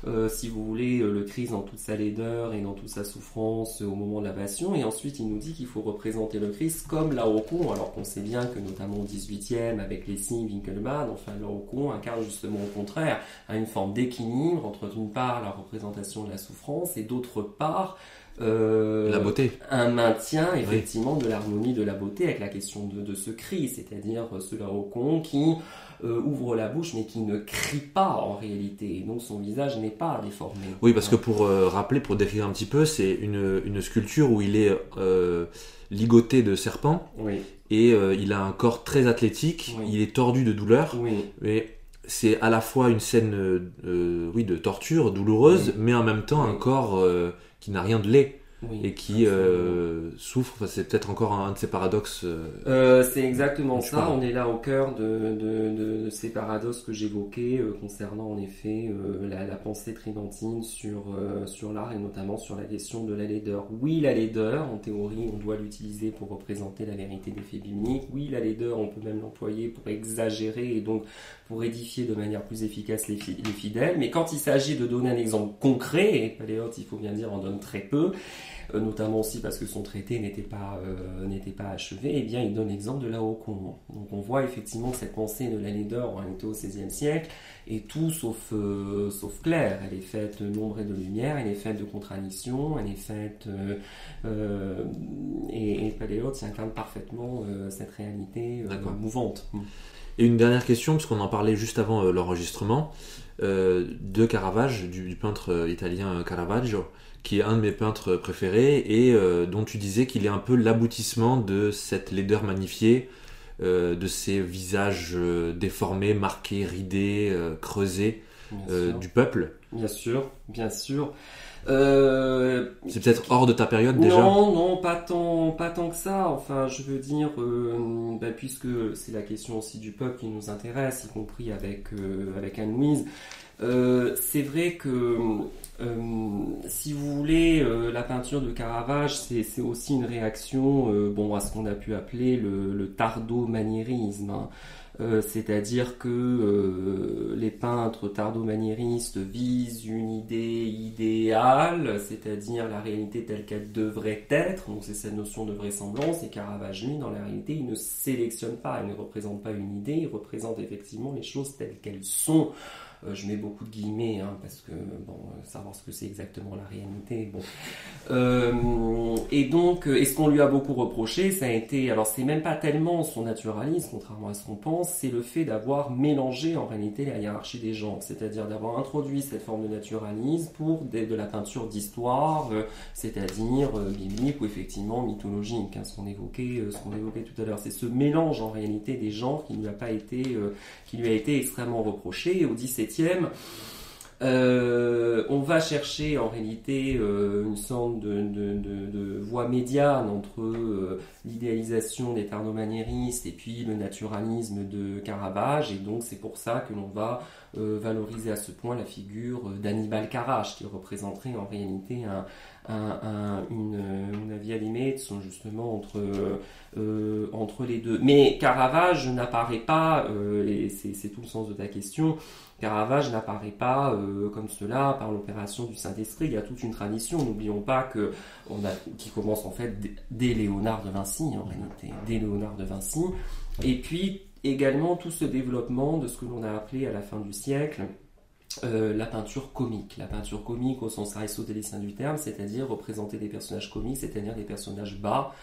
euh, si vous voulez, euh, le Christ dans toute sa laideur et dans toute sa souffrance au moment de la passion. Et ensuite, il nous dit qu'il faut représenter le Christ comme Laocoon, alors qu'on sait bien que notamment au 18e, avec les signes Winkelmann, enfin Laocoon incarne justement au contraire une forme d'équilibre entre d'une part la représentation de la souffrance et d'autre part euh, la beauté. Un maintien effectivement de l'harmonie de la beauté avec la question de, de ce cri, c'est-à-dire ce Laocoon qui euh, ouvre la bouche mais qui ne crie pas en réalité. Et donc son visage n'est pas déformé. Oui, parce que pour euh, rappeler, pour décrire un petit peu, c'est une, une, sculpture où il est euh, ligoté de serpents. Oui. Et il a un corps très athlétique. Il est tordu de douleur. Mais c'est à la fois une scène oui, de torture douloureuse, mais en même temps un corps qui n'a rien de laid et qui euh, souffre. c'est peut-être encore un, de ces paradoxes. Euh, euh, c'est exactement ça. On est là au cœur de, de, ces paradoxes que j'évoquais concernant en effet la, pensée tridentine sur, sur l'art et notamment sur la question de la laideur. Oui, la laideur, en théorie, on doit l'utiliser pour représenter la vérité des faits bibliques. Oui, la laideur, on peut même l'employer pour exagérer et donc pour édifier de manière plus efficace les, les fidèles. Mais quand il s'agit de donner un exemple concret, et Paléote, il faut bien dire, en donne très peu, euh, notamment aussi parce que son traité n'était pas, euh, n'était pas achevé, et eh bien il donne l'exemple de Laocoon. Donc on voit effectivement que cette pensée de la laideur en réalité au XVIe siècle est tout sauf, euh, sauf claire. Elle est faite d'ombre et de lumière, elle est faite de contradictions, elle est faite... et, et Paléote incarne parfaitement cette réalité mouvante. Et une dernière question, puisqu'on en parlait juste avant l'enregistrement, de Caravage, du, du peintre italien Caravaggio qui est un de mes peintres préférés et euh, dont tu disais qu'il est un peu l'aboutissement de cette laideur magnifiée, euh, de ces visages euh, déformés, marqués, ridés, creusés du peuple. Bien sûr, bien sûr. C'est peut-être hors de ta période déjà Non, non, pas tant, pas tant que ça. Enfin, je veux dire, bah, puisque c'est la question aussi du peuple qui nous intéresse, y compris avec, avec Anne-Louise. c'est vrai que euh, si vous voulez, euh, la peinture de Caravage, c'est aussi une réaction euh, bon, à ce qu'on a pu appeler le, le tardo-maniérisme. Hein. C'est-à-dire que les peintres tardo-maniéristes visent une idée idéale, c'est-à-dire la réalité telle qu'elle devrait être, donc c'est cette notion de vraisemblance, et Caravage, lui, dans la réalité, il ne sélectionne pas, il ne représente pas une idée, il représente effectivement les choses telles qu'elles sont. Euh, je mets beaucoup de guillemets hein, parce que bon, euh, savoir ce que c'est exactement la réalité. Bon. Euh, et donc, et ce qu'on lui a beaucoup reproché, ça a été, alors c'est même pas tellement son naturalisme, contrairement à ce qu'on pense, c'est le fait d'avoir mélangé en réalité la hiérarchie des genres, c'est-à-dire d'avoir introduit cette forme de naturalisme pour de la peinture d'histoire, c'est-à-dire biblique ou effectivement mythologique, hein, ce qu'on évoquait, ce qu'on évoquait tout à l'heure. C'est ce mélange en réalité des genres qui lui a pas été, qui lui a été extrêmement reproché. Au XVIIe euh, on va chercher en réalité euh, une sorte de, voie médiane entre euh, l'idéalisation des tardomaniéristes et puis le naturalisme de Caravage et donc c'est pour ça que l'on va valoriser à ce point la figure d'Annibal Carache qui représenterait en réalité un, une, une via sont justement entre, entre les deux. Mais Caravage n'apparaît pas, et c'est tout le sens de ta question, Caravage n'apparaît pas comme cela par l'opération du Saint-Esprit. Il y a toute une tradition. N'oublions pas que qui commence en fait dès Léonard de Vinci en réalité, dès Léonard de Vinci. Et puis également tout ce développement de ce que l'on a appelé à la fin du siècle euh, la peinture comique. La peinture comique au sens aristotélicien du terme, c'est-à-dire représenter des personnages comiques, c'est-à-dire des personnages bas,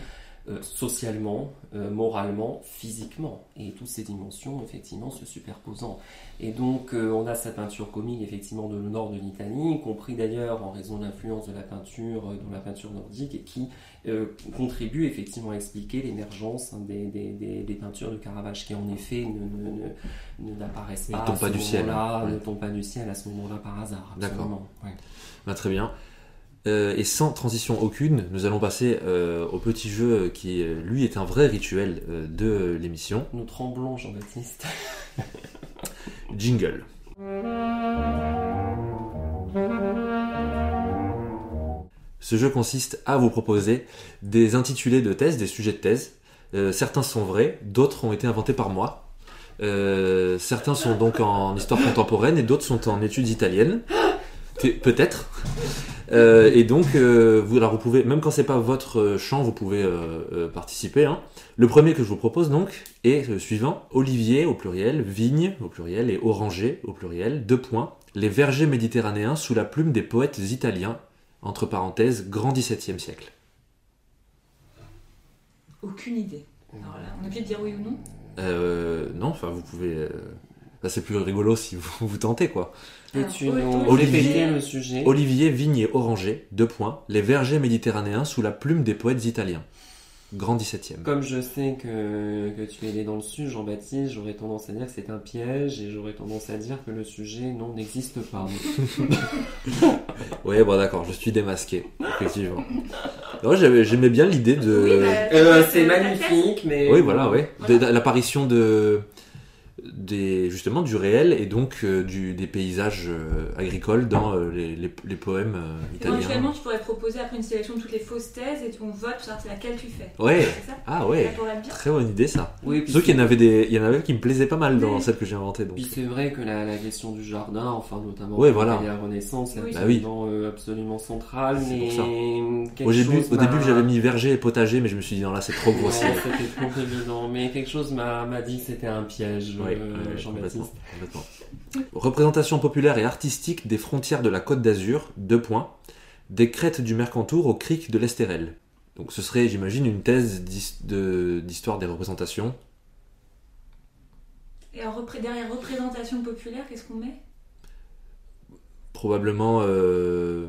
euh, socialement, euh, moralement, physiquement, et toutes ces dimensions effectivement se superposant. Et donc on a cette peinture comique effectivement de le nord de l'Italie, compris d'ailleurs en raison de l'influence de la peinture dans la peinture nordique, et qui contribue effectivement à expliquer l'émergence hein, des, des, peintures de Caravage, qui en effet ne, n'apparaissent pas, pas du ciel, hein. ne tombent pas du ciel à ce moment-là par hasard. D'accord. Bah, très bien. Euh, et sans transition aucune, nous allons passer euh, au petit jeu qui, lui, est un vrai rituel euh, de l'émission. Nous tremblons, Jean-Baptiste. Jingle. Ce jeu consiste à vous proposer des intitulés de thèse, des sujets de thèse. certains sont vrais, d'autres ont été inventés par moi. certains sont donc en histoire contemporaine et d'autres sont en études italiennes. Peut-être. Euh, et donc, euh, vous, alors vous pouvez, même quand c'est pas votre champ, vous pouvez euh, participer. Hein. Le premier que je vous propose donc est le suivant Olivier au pluriel, vigne au pluriel et oranger au pluriel. Deux points. Les vergers méditerranéens sous la plume des poètes italiens. Entre parenthèses, grand XVIIe siècle. Aucune idée. Alors là, on a de dire oui ou non? Non, enfin vous pouvez. c'est plus rigolo si vous vous tentez quoi. Olivier, le sujet Olivier Vigne Oranger, deux points, les vergers méditerranéens sous la plume des poètes italiens. Grand 17e. Comme je sais que, que tu es né dans le sud, Jean-Baptiste, j'aurais tendance à dire que c'est un piège et j'aurais tendance à dire que le sujet, non, n'existe pas. oui, bon d'accord, je suis démasqué, effectivement. J'aimais bien l'idée de... Bah, euh, c'est magnifique, mais... Oui, voilà, oui. L'apparition de des, justement du réel et donc euh, du, des paysages euh, agricoles dans euh, les, les, poèmes italiens. Éventuellement, tu pourrais proposer après une sélection de toutes les fausses thèses et on vote pour savoir c'est laquelle tu fais. Ouais. ah ouais. Très bonne idée ça. Oui, Sauf qu'il y en avait des, il y en avait qui me plaisaient pas mal dans celle que j'ai inventée. Puis c'est vrai que la, la, question du jardin, enfin notamment ouais, voilà. la Renaissance, est bah absolument, absolument centrale. Mais au début, au début j'avais mis verger et potager, mais je me suis dit non là c'est trop grossier. c'était trop évident. Mais quelque chose m'a dit que c'était un piège. Euh, Représentation populaire et artistique des frontières de la Côte d'Azur, deux points. Des crêtes du Mercantour au cric de l'Estérel. Donc ce serait, j'imagine, une thèse d'histoire des représentations. Et derrière représentation populaire, qu'est-ce qu'on met? Probablement euh,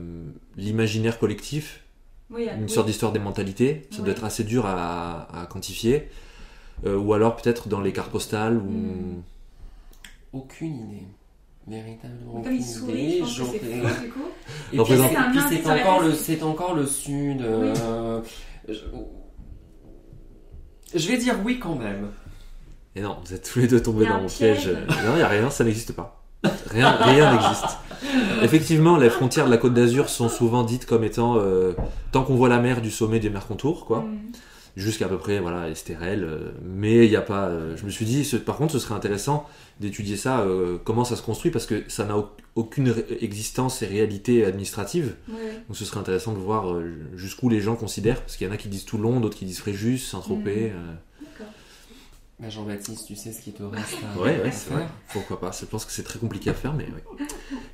l'imaginaire collectif, une sorte d'histoire des mentalités. Ça doit être assez dur à, quantifier. Euh, ou alors peut-être dans les cartes postales. Ou... Hmm. Aucune idée. Véritablement. Comme il sourit, je pense que c'est faux, du coup. Et puis c'est encore, le, c'est encore le sud. Euh, je... vais dire oui quand même. Et non, vous êtes tous les deux tombés dans mon piège. Non, il n'y a rien, ça n'existe pas. Rien, rien n'existe. Effectivement, les frontières de la Côte d'Azur sont souvent dites comme étant euh, tant qu'on voit la mer du sommet des Mercontours, quoi. Mm jusqu'à peu près voilà Estérel euh, mais il n'y a pas euh, je me suis dit par contre ce serait intéressant d'étudier ça euh, comment ça se construit parce que ça n'a aucune existence et réalité administrative. Donc ce serait intéressant de voir jusqu'où les gens considèrent parce qu'il y en a qui disent Toulon d'autres qui disent Fréjus Saint-Tropez bah, Jean-Baptiste, tu sais ce qui te reste à, ouais, ouais, c'est Vrai. Pourquoi pas Je pense que c'est très compliqué à faire, mais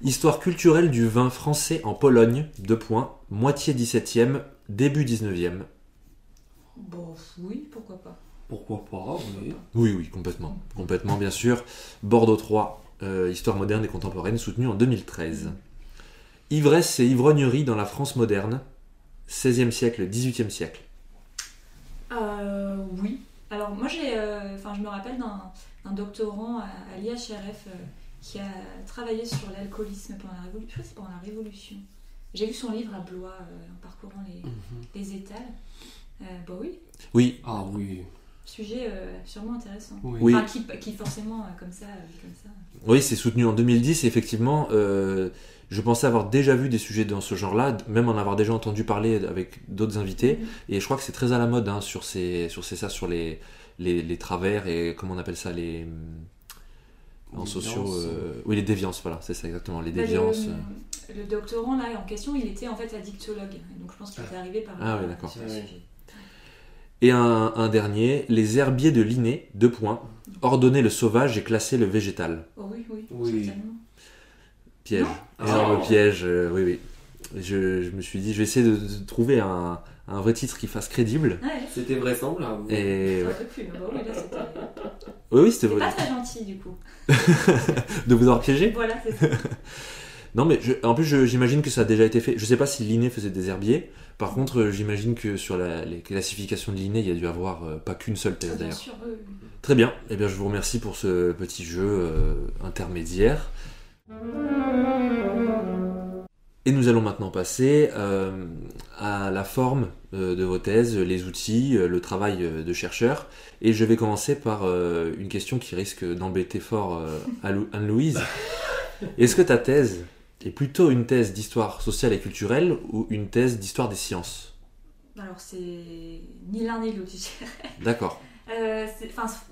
Histoire culturelle du vin français en Pologne, deux points, moitié 17e, début 19e. Bon, oui, pourquoi pas. Pourquoi pas, oui. Oui, oui, complètement. Complètement, bien sûr. Bordeaux 3, euh, Histoire moderne et contemporaine, soutenu en 2013. Ivresse et ivrognerie dans la France moderne, 16e siècle, 18e siècle. Euh, oui. Alors, moi, j'ai, euh, enfin, je me rappelle d'un doctorant à, l'IHRF qui a travaillé sur l'alcoolisme pendant la Révolution. Je crois que c'est pendant la Révolution. J'ai lu son livre à Blois en parcourant les, mhm. les étals. Euh, bah oui. Oui. Ah oui. sujet sûrement intéressant. Oui. Enfin, qui, qui forcément comme ça, comme ça. Oui, c'est soutenu en 2010. effectivement, je pensais avoir déjà vu des sujets dans ce genre-là, même en avoir déjà entendu parler avec d'autres invités. Mhm. Et je crois que c'est très à la mode hein, sur ces, sur ces ça, sur les, les, les travers et comment on appelle ça les en sociaux. euh, oui, les déviances, voilà, c'est ça exactement, les Bah, déviances. le, le doctorant là en question, il était en fait addictologue. Donc je pense qu'il était arrivé par Ah oui, d'accord. sur le Ouais. sujet. Et un, un dernier, les herbiers de Linné, deux points, ordonner le sauvage et classer le végétal. Oh oui, oui, Oui. certainement. Piège. Non Énorme Oh. piège, euh, oui, oui. Je, je me suis dit, je vais essayer de, de trouver un, un vrai titre qui fasse crédible. Ouais, C'était vraisemblable. Et ouais. Bah oui, là, c'était oui, oui, c'était c'est vrai. pas très gentil du coup. De vous avoir piégé Voilà, c'est ça. Non, mais je- en plus, j'imagine que ça a déjà été fait. Je sais pas si Linné faisait des herbiers. Par contre, euh, j'imagine que sur la- les classifications de Linné, il y a dû avoir euh, pas qu'une seule thèse d'ailleurs. Très bien. Eh bien, je vous remercie pour ce petit jeu euh, intermédiaire. Et nous allons maintenant passer euh, à la forme euh, de vos thèses, les outils, euh, le travail euh, de chercheur. Et je vais commencer par euh, une question qui risque d'embêter fort euh, Anne- Anne-Louise. Est-ce que ta thèse est plutôt une thèse d'histoire sociale et culturelle ou une thèse d'histoire des sciences Alors c'est ni l'un ni l'autre, je dirais. D'accord. Euh,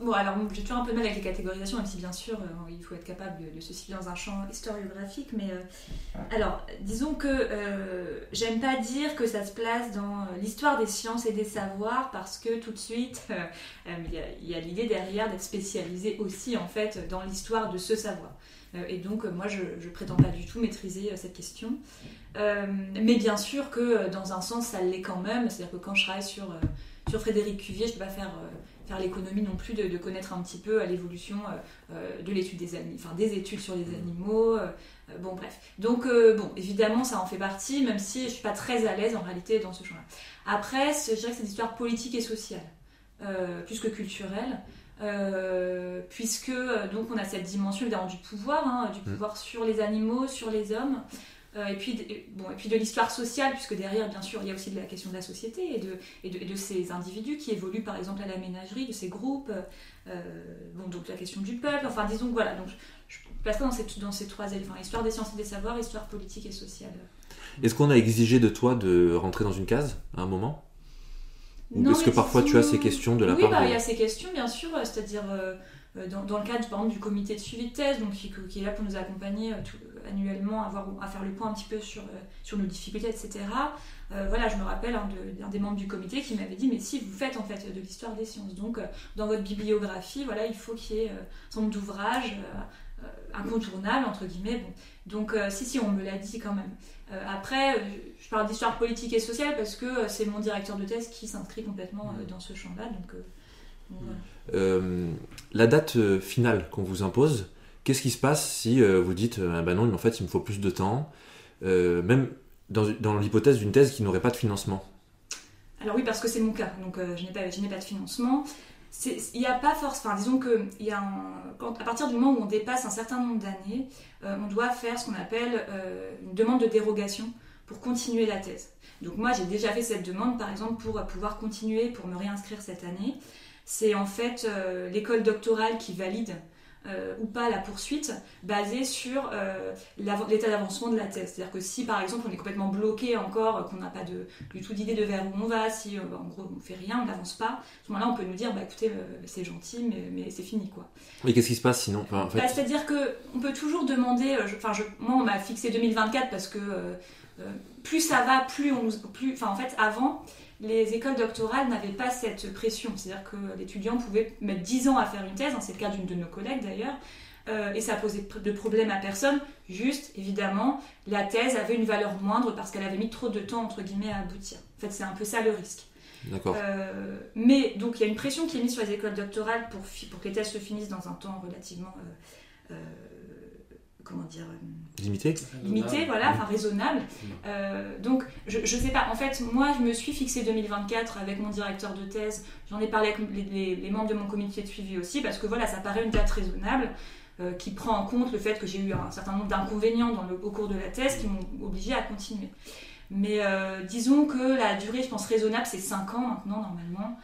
bon, alors j'ai toujours un peu de mal avec les catégorisations, même si bien sûr euh, il faut être capable de, de se situer dans un champ historiographique. Mais euh, alors, disons que euh, j'aime pas dire que ça se place dans l'histoire des sciences et des savoirs parce que tout de suite il y a- il y a, l'idée derrière d'être spécialisé aussi en fait dans l'histoire de ce savoir. Euh, et donc euh, moi je, je prétends pas du tout maîtriser euh, cette question. Mais bien sûr que dans un sens ça l'est quand même, c'est-à-dire que quand je travaille sur, sur Frédéric Cuvier, je peux pas faire faire l'économie non plus de, connaître un petit peu l'évolution de l'étude des animaux, enfin des études sur les animaux. bon bref. Donc bon, évidemment ça en fait partie, même si je suis pas très à l'aise en réalité dans ce champ-là. Après, je dirais que c'est une histoire politique et sociale, euh, plus que culturelle. Euh, puisque euh, donc on a cette dimension évidemment du pouvoir, hein, du Mm. pouvoir sur les animaux, sur les hommes, euh, et puis de- bon et puis de l'histoire sociale, puisque derrière bien sûr il y a aussi de la question de la société et de et de, et de ces individus qui évoluent par exemple à la ménagerie, de ces groupes, euh, bon, donc la question du peuple, enfin disons voilà, donc je, je placerai dans ces, dans ces trois éléments, histoire des sciences et des savoirs, histoire politique et sociale. Est-ce qu'on a exigé de toi de rentrer dans une case à un moment? Ou est-ce que parfois tu as ces questions de la oui, part bah, de... il y a ces questions bien sûr, euh, c'est-à-dire euh, euh, dans, dans le cadre par exemple du comité de suivi de thèse, donc qui, qui est là pour nous accompagner euh, tout- annuellement, à, voir- à faire le point un petit peu sur, euh, sur nos difficultés, etc. Voilà, je me rappelle hein, de- d'un des membres du comité qui m'avait dit mais si vous faites en fait de l'histoire des sciences, donc dans votre bibliographie, voilà, il faut qu'il y ait un nombre d'ouvrages incontournables entre guillemets. Bon. Donc si si, on me l'a dit quand même. Euh, après, euh, je parle d'histoire politique et sociale parce que euh, c'est mon directeur de thèse qui s'inscrit complètement euh, dans ce champ-là. Donc, donc voilà. Euh, la date finale qu'on vous impose, qu'est-ce qui se passe si vous dites Ah ben non, mais en fait il me faut plus de temps, même dans, dans l'hypothèse d'une thèse qui n'aurait pas de financement? Alors oui, parce que c'est mon cas, donc euh, je n'ai pas, je n'ai pas de financement. Il n'y a pas force, enfin disons que à partir du moment où on dépasse un certain nombre d'années, euh, on doit faire ce qu'on appelle euh, une demande de dérogation pour continuer la thèse. Donc moi j'ai déjà fait cette demande par exemple pour pouvoir continuer, pour me réinscrire cette année. C'est en fait euh, l'école doctorale qui valide euh, ou pas la poursuite basée sur euh, l'état d'avancement de la thèse. C'est-à-dire que si par exemple on est complètement bloqué encore, euh, qu'on n'a pas de, du tout d'idée de vers où on va, si euh, en gros on fait rien, on n'avance pas, à ce moment-là on peut nous dire bah écoutez c'est gentil mais, mais c'est fini quoi. Et qu'est-ce qui se passe sinon? Enfin, en fait, Bah, C'est-à-dire que on peut toujours demander, enfin moi on m'a fixé 2024 parce que plus ça va, plus on plus, enfin en fait avant les écoles doctorales n'avaient pas cette pression, c'est-à-dire que l'étudiant pouvait mettre 10 ans à faire une thèse, hein, c'est le cas d'une de nos collègues d'ailleurs, euh, et ça posait de problème à personne. Juste, évidemment, la thèse avait une valeur moindre parce qu'elle avait mis trop de temps entre guillemets à aboutir. En fait, c'est un peu ça le risque. d'accord. Euh, mais donc il y a une pression qui est mise sur les écoles doctorales pour, que les thèses se finissent dans un temps relativement euh, comment dire euh, Limité limité, voilà, enfin raisonnable. Euh, donc je, je sais pas, en fait moi je me suis fixé 2024 avec mon directeur de thèse, j'en ai parlé avec les, les- les membres de mon comité de suivi aussi parce que voilà ça paraît une date raisonnable. euh, qui prend en compte le fait que j'ai eu un certain nombre d'inconvénients dans le- au cours de la thèse qui m'ont obligé à continuer. Mais euh, disons que la durée, je pense, raisonnable, c'est 5 ans maintenant, normalement.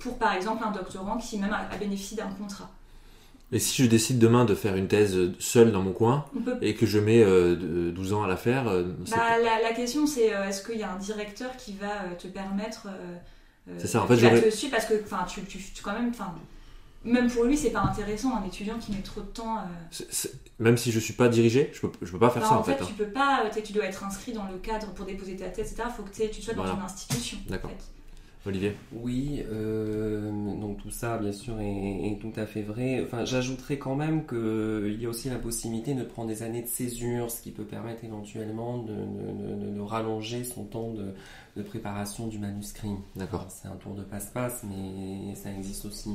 pour par exemple un doctorant qui même a, bénéficié d'un contrat. Et si je décide demain de faire une thèse seule dans mon coin et que je mets 12 ans à la faire bah, la, question c'est est-ce qu'il y a un directeur qui va te permettre c'est ça, en fait, te suivre? Parce que tu, tu, tu, quand même, même pour lui, c'est pas intéressant un étudiant qui met trop de temps. Euh. Même si je suis pas dirigé, je peux, je peux pas faire ça en, fait. fait. Tu peux pas, tu dois être inscrit dans le cadre pour déposer ta thèse, etc. Il faut que tu sois dans une institution. D'accord. Olivier Oui, euh, donc tout ça, bien sûr, est, tout à fait vrai. Enfin, j'ajouterais quand même qu'il y a aussi la possibilité de prendre des années de césure, ce qui peut permettre éventuellement de, de rallonger son temps de, préparation du manuscrit. D'accord. C'est un tour de passe-passe, mais ça existe aussi.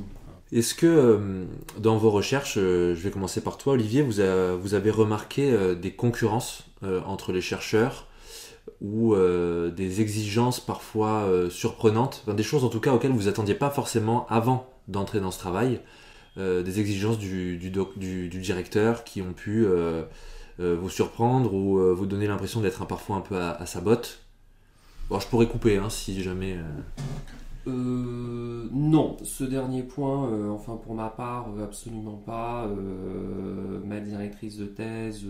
Est-ce que euh, dans vos recherches, euh, je vais commencer par toi Olivier, vous, vous avez remarqué euh, des concurrences entre les chercheurs ou des exigences parfois surprenantes, des choses en tout cas auxquelles vous attendiez pas forcément avant d'entrer dans ce travail, des exigences du, directeur qui ont pu vous surprendre ou vous donner l'impression d'être parfois un peu à sa botte Bon, je pourrais couper hein, si jamais. Euh, euh, non, ce dernier point, euh, enfin pour ma part, absolument pas. ma directrice de thèse,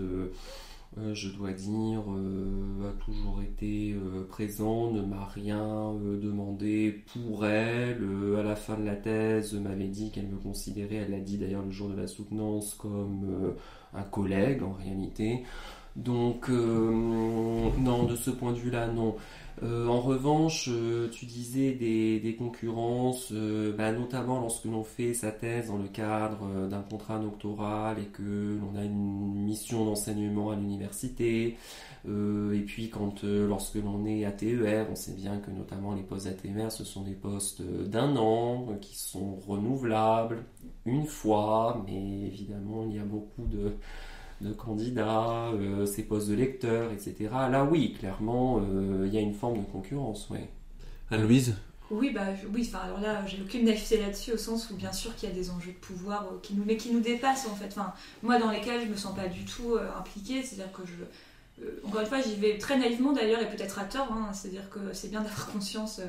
je dois dire, a toujours été présente, ne m'a rien demandé pour elle. à la fin de la thèse, m'avait dit qu'elle me considérait, elle l'a dit d'ailleurs le jour de la soutenance, comme un collègue en réalité. Donc, non, de ce point de vue-là, non. Euh, en revanche, euh, tu disais des, concurrences, euh, bah, notamment lorsque l'on fait sa thèse dans le cadre d'un contrat doctoral et que l'on a une mission d'enseignement à l'université. et puis quand lorsque l'on est à TER, on sait bien que notamment les postes ATMR, ce sont des postes d'un an qui sont renouvelables une fois, mais évidemment il y a beaucoup de de candidats, euh, ses postes de lecteurs, etc. Là, oui, clairement, euh, il y a une forme de concurrence, oui. Anne-Louise oui, bah, oui, enfin, alors là, j'ai aucune naïveté là-dessus, au sens où, bien sûr, qu'il y a des enjeux de pouvoir euh, qui nous, mais qui nous dépassent, en fait. Enfin, moi, dans lesquels je me sens pas du tout impliquée, c'est-à-dire que je. encore une fois, j'y vais très naïvement d'ailleurs, et peut-être à tort, hein, c'est-à-dire que c'est bien d'avoir conscience euh,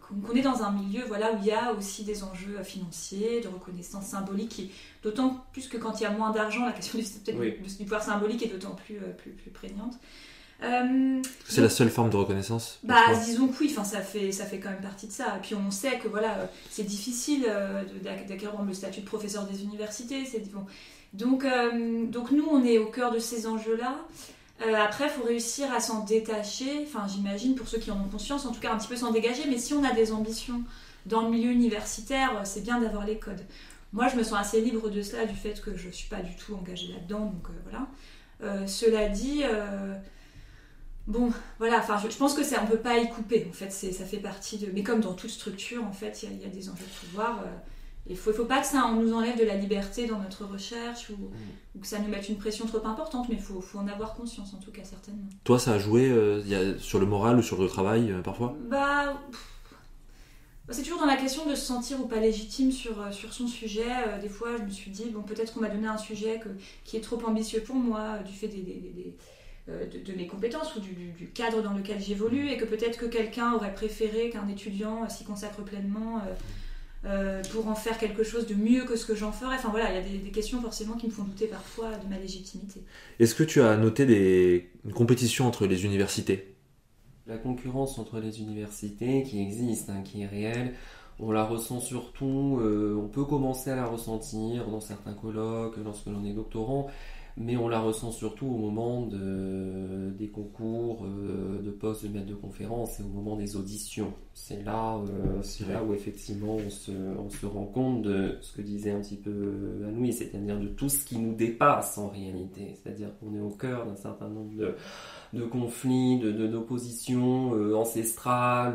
qu'on est dans un milieu voilà, où il y a aussi des enjeux financiers, de reconnaissance symbolique, d'autant plus que quand il y a moins d'argent, la question du, pouvoir symbolique est d'autant plus, euh, plus, plus, prégnante. Euh, c'est la seule forme de reconnaissance bah, Disons que oui, ça, fait, ça fait quand même partie de ça. Et puis on sait que voilà, c'est difficile d'acquérir le statut de professeur des universités. Bon. Donc, donc nous, on est au cœur de ces enjeux-là. Euh, après, il faut réussir à s'en détacher, enfin j'imagine pour ceux qui en ont conscience, en tout cas un petit peu s'en dégager, mais si on a des ambitions dans le milieu universitaire, euh, c'est bien d'avoir les codes. Moi, je me sens assez libre de cela, du fait que je ne suis pas du tout engagée là-dedans, donc euh, voilà. cela dit, bon, voilà, enfin je, pense que c'est on peut pas y couper, en fait, ça fait partie de... Mais comme dans toute structure, en fait, il y, a des enjeux de pouvoir. Il ne faut, faut, pas que ça nous enlève de la liberté dans notre recherche ou, mm. que ça nous mette une pression trop importante, mais il faut, faut, en avoir conscience en tout cas, certainement. Toi, ça a joué euh, sur le moral ou sur le travail euh, parfois? Bah. C'est toujours dans la question de se sentir ou pas légitime sur, euh, sur son sujet. des fois, je me suis dit, bon, peut-être qu'on m'a donné un sujet que, qui est trop ambitieux pour moi, du fait des, des, de, mes compétences ou du, du, cadre dans lequel j'évolue, et que peut-être que quelqu'un aurait préféré qu'un étudiant s'y consacre pleinement. Euh, pour en faire quelque chose de mieux que ce que j'en ferais. Enfin voilà, il y a des, questions forcément qui me font douter parfois de ma légitimité. Est-ce que tu as noté des compétitions entre les universités? La concurrence entre les universités qui existe, hein, qui est réelle, on la ressent surtout, euh, on peut commencer à la ressentir dans certains colloques, lorsque l'on est doctorant, mais on la ressent surtout au moment de, des concours euh, de postes de maître de conférence et au moment des auditions. C'est là, euh, c'est là où effectivement on se, on se, rend compte de ce que disait un petit peu Anoui, c'est-à-dire de tout ce qui nous dépasse en réalité. C'est-à-dire qu'on est au cœur d'un certain nombre de, de conflits, de, d'oppositions euh, ancestrales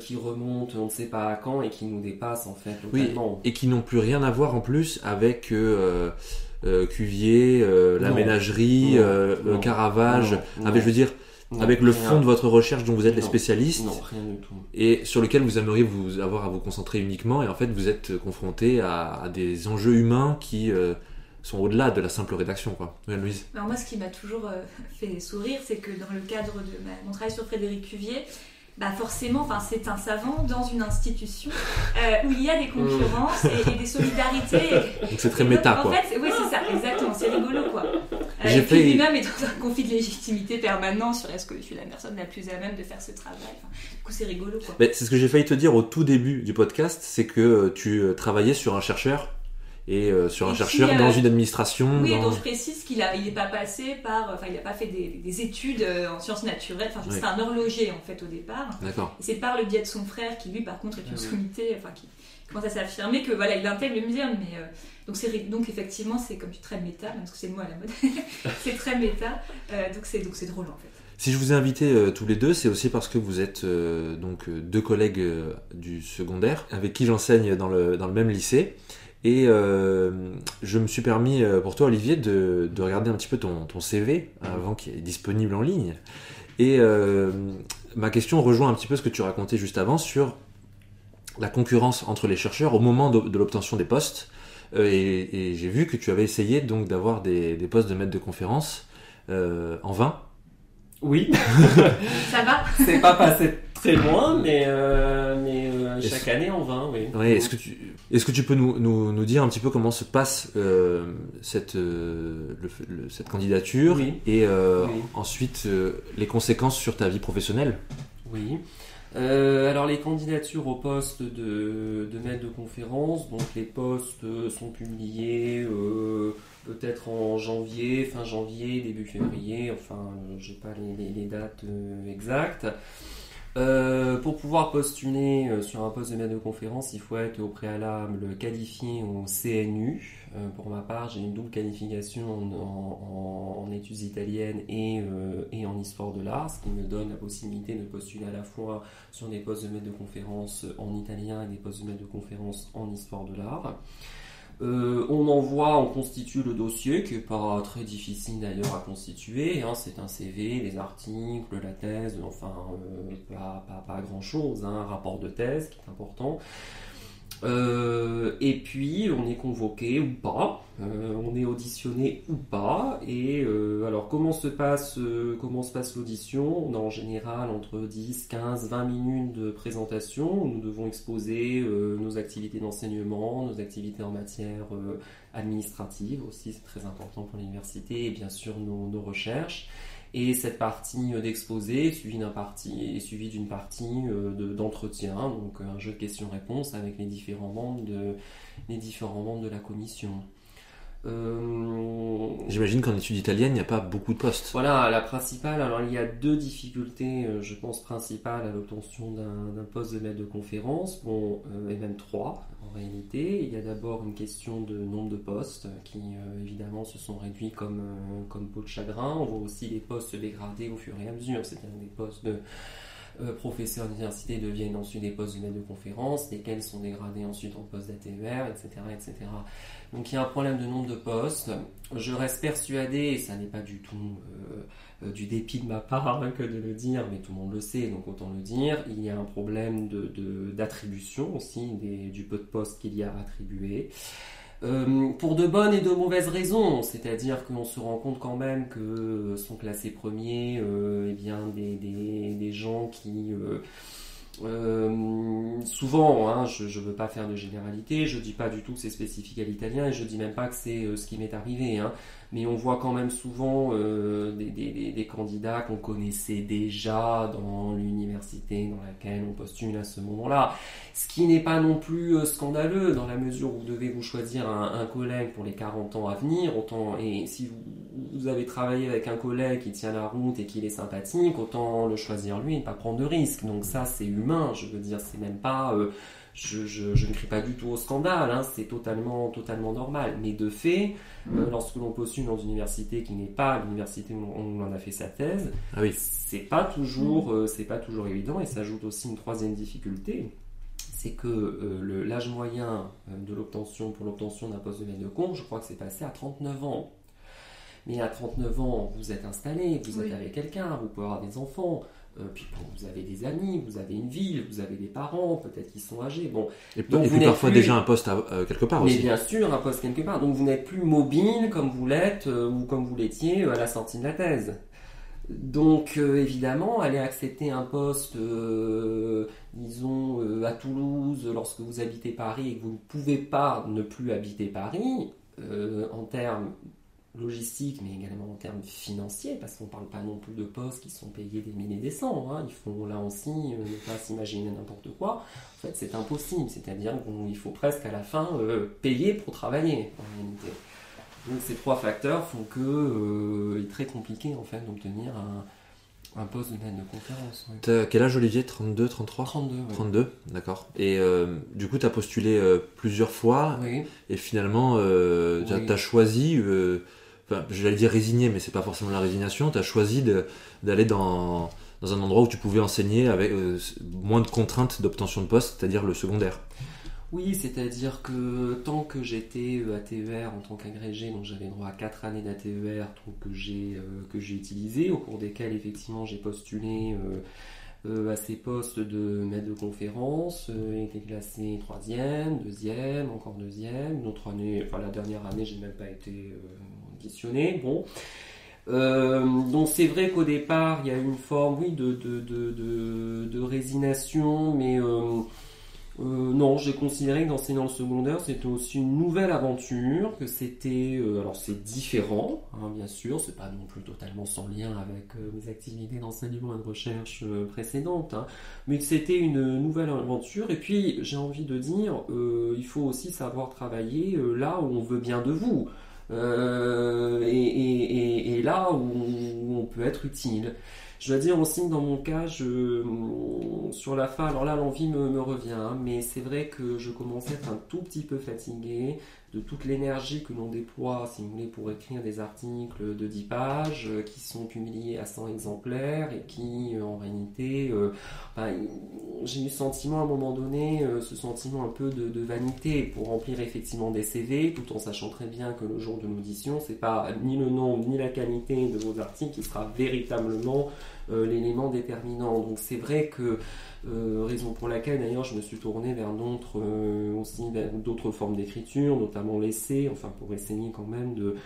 qui remontent on ne sait pas à quand et qui nous dépassent en fait totalement. et qui n'ont plus rien à voir en plus avec euh, Cuvier, euh, la ménagerie, euh, le Caravage, avec, je veux dire, avec le fond de votre recherche dont vous êtes les spécialistes, et sur lequel vous aimeriez vous avoir à vous concentrer uniquement, et en fait vous êtes confronté à, des enjeux humains qui sont au-delà de la simple rédaction, quoi. Louise. Alors moi, ce qui m'a toujours fait sourire, c'est que dans le cadre de mon travail sur Frédéric Cuvier, bah forcément, enfin, c'est un savant dans une institution euh, où il y a des concurrences et, et des solidarités. Donc c'est très méta, donc, quoi. En fait, oui, c'est ça, exactement, c'est rigolo, quoi. Euh, et fait- lui-même est dans un conflit de légitimité permanent sur est-ce que je suis la personne la plus à même de faire ce travail. Enfin, du coup, c'est rigolo, quoi. C'est ce que j'ai failli te dire au tout début du podcast, c'est que euh, tu euh, travaillais sur un chercheur et euh, sur un chercheur euh, dans une administration. Oui, et dans- dont je précise qu'il a, il n'est pas passé par, enfin, il n'a pas fait des, des études euh, en sciences naturelles. Enfin, c'est un horloger en fait au départ. D'accord. C'est par le biais de son frère qui lui, par contre, est une Ah oui. sommité, enfin, qui commence à s'affirmer que voilà, il intègre le muséum. Mais euh, donc c'est donc effectivement, c'est comme tu très méta, même parce que c'est le mot à la mode. c'est très méta. donc c'est donc c'est drôle en fait. Si je vous ai invités euh, tous les deux, c'est aussi parce que vous êtes euh, donc deux collègues euh, du secondaire avec qui j'enseigne dans le, dans le même lycée. Et euh, je me suis permis euh, pour toi, Olivier, de, de regarder un petit peu ton, ton CV avant qu'il est disponible en ligne. Et euh, ma question rejoint un petit peu ce que tu racontais juste avant sur la concurrence entre les chercheurs au moment de, de l'obtention des postes. Euh, et et j'ai vu que tu avais essayé donc d'avoir des, des postes de maître de conférence euh, en vain. Oui, Ça va? C'est pas passé très loin, mais, euh, mais euh, chaque année en vain, oui. Ouais, est-ce que tu est-ce que tu peux nous, nous, nous dire un petit peu comment se passe euh, cette euh, le- le- cette candidature Oui. et euh, Oui. ensuite les conséquences sur ta vie professionnelle? Oui. Alors les candidatures au poste de, de maître de conférence, donc les postes sont publiés peut-être en janvier, fin janvier, début février, enfin euh, j'ai pas les, les- les dates exactes. Euh, pour pouvoir postuler euh, sur un poste de maître de conférence, il faut être au préalable qualifié au CNU. Euh, pour ma part, j'ai une double qualification en, en- en études italiennes et, euh, et en histoire de l'art, ce qui me donne la possibilité de postuler à la fois sur des postes de maître de conférence en italien et des postes de maître de conférence en histoire de l'art. Euh, on envoie, on constitue le dossier, qui n'est pas très difficile d'ailleurs à constituer. hein. c'est un CV, les articles, la thèse, enfin euh, pas, pas, pas grand chose, un rapport de thèse qui est important. Euh, et puis on est convoqué ou pas, euh, on est auditionné ou pas. Et euh, alors comment se passe euh, comment se passe l'audition? On a en général entre 10, 15, 20 minutes de présentation. Nous devons exposer euh, nos activités d'enseignement, nos activités en matière euh, administrative aussi, c'est très important pour l'université, et bien sûr nos, nos recherches. Et cette partie euh, d'exposé est suivie d'une partie euh, de- d'entretien, donc un jeu de questions-réponses avec les différents membres de les différents membres de la commission. Euh, J'imagine qu'en études italiennes, il n'y a pas beaucoup de postes. voilà, la principale, alors il y a deux difficultés, euh, je pense, principales à l'obtention d'un d'un poste de maître de conférence, bon, euh, et même trois en réalité. Il y a d'abord une question de nombre de postes qui euh, évidemment se sont réduits comme, euh, comme peau de chagrin. On voit aussi les postes se dégrader au fur et à mesure, c'est-à-dire des postes de euh, professeurs d'université deviennent ensuite des postes de maître de conférence, lesquels sont dégradés ensuite en postes d'ATER, etc., etc. Donc il y a un problème de nombre de postes. Je reste persuadé, et ça n'est pas du tout du dépit de ma part hein, que de le dire, mais tout le monde le sait, donc autant le dire, il y a un problème d'attribution aussi, du peu de postes qu'il y a attribués. Euh, pour de bonnes et de mauvaises raisons, c'est-à-dire qu'on se rend compte quand même que euh, sont classés premiers euh, eh bien, des, gens qui... euh, euh, souvent, hein, je ne veux pas faire de généralité, je dis pas du tout que c'est spécifique à l'italien et je dis même pas que c'est euh, ce qui m'est arrivé, hein, mais on voit quand même souvent euh, des, des- des- candidats qu'on connaissait déjà dans l'université dans laquelle on postule à ce moment-là. Ce qui n'est pas non plus euh, scandaleux dans la mesure où vous devez vous choisir un, collègue pour les 40 ans à venir, autant et si vous, avez travaillé avec un collègue qui tient la route et qu'il est sympathique, autant le choisir lui et ne pas prendre de risques. Donc ça c'est humain, je veux dire, c'est même pas euh, je, je, je ne crie pas du tout au scandale, hein, c'est totalement, totalement normal. Mais de fait, euh, lorsque l'on postule dans une université qui n'est pas l'université où où l'on a fait sa thèse, Ah oui. c'est pas toujours, euh, c'est pas toujours évident. Et s'ajoute aussi une troisième difficulté, c'est que euh, l'âge moyen de l'obtention pour l'obtention d'un poste de maître de compte, je crois que c'est passé à 39 ans. Mais à 39 ans, vous êtes installé, vous êtes avec quelqu'un, vous pouvez avoir des enfants, euh, puis bon, vous avez des amis, vous avez une ville, vous avez des parents, peut-être qu'ils sont âgés. Bon, Et, Donc et vous puis parfois plus- déjà un poste à- euh, quelque part mais aussi. bien sûr, un poste quelque part. Donc vous n'êtes plus mobile comme vous l'êtes euh, ou comme vous l'étiez à la sortie de la thèse. Donc évidemment, aller accepter un poste, disons, à Toulouse, lorsque vous habitez Paris et que vous ne pouvez pas ne plus habiter Paris, en termes logistique, mais également en termes financiers, parce qu'on ne parle pas non plus de postes qui sont payés des milliers des cents. Hein. Il faut là aussi euh, ne pas s'imaginer n'importe quoi. En fait, c'est impossible. C'est-à-dire qu'il faut presque à la fin euh, payer pour travailler, en réalité. Donc ces trois facteurs font que euh, il est très compliqué en fait d'obtenir un, poste de maître de conférence. As quel âge Olivier? 32, 33 32. 32, d'accord. Et du coup, tu as postulé plusieurs fois. Oui. Et finalement, tu as, choisi je vais dire résigné, mais c'est pas forcément la résignation, tu as choisi d'aller dans, un endroit où tu pouvais enseigner avec euh, moins de contraintes d'obtention de poste, c'est-à-dire le secondaire. Oui, c'est-à-dire que tant que j'étais ATER en tant qu'agrégé, donc j'avais droit à 4 années d'ATER que j'ai euh, utilisé, au cours desquelles effectivement j'ai postulé euh, à ces postes de maître de conférence, été classé troisième, deuxième, encore deuxième, une année, enfin la dernière année j'ai même pas été Bon. Euh, donc c'est vrai qu'au départ, il y a une forme, oui, de, de, résignation, mais euh, euh, non, j'ai considéré que d'enseigner le secondaire, c'était aussi une nouvelle aventure, que c'était, alors c'est différent, hein, bien sûr, c'est pas non plus totalement sans lien avec mes activités d'enseignement et de recherche précédentes, hein, mais c'était une nouvelle aventure. Et puis, j'ai envie de dire, il faut aussi savoir travailler là où on veut bien de vous. Euh, et, là où on peut être utile. Je dois dire aussi que dans mon cas, sur la fin, alors là l'envie me, revient, hein, mais c'est vrai que je commençais à être un tout petit peu fatigué de toute l'énergie que l'on déploie, si vous voulez, pour écrire des articles de 10 pages euh, qui sont publiés à 100 exemplaires et qui, euh, en réalité, j'ai eu le sentiment à un moment donné, ce sentiment un peu de, vanité pour remplir effectivement des CV, tout en sachant très bien que le jour de l'audition, c'est pas ni le nombre ni la qualité de vos articles qui sera véritablement euh, l'élément déterminant. Donc c'est vrai que euh, raison pour laquelle d'ailleurs je me suis tourné vers d'autres euh, aussi d'autres formes d'écriture, notamment l'essai, enfin pour essayer quand même de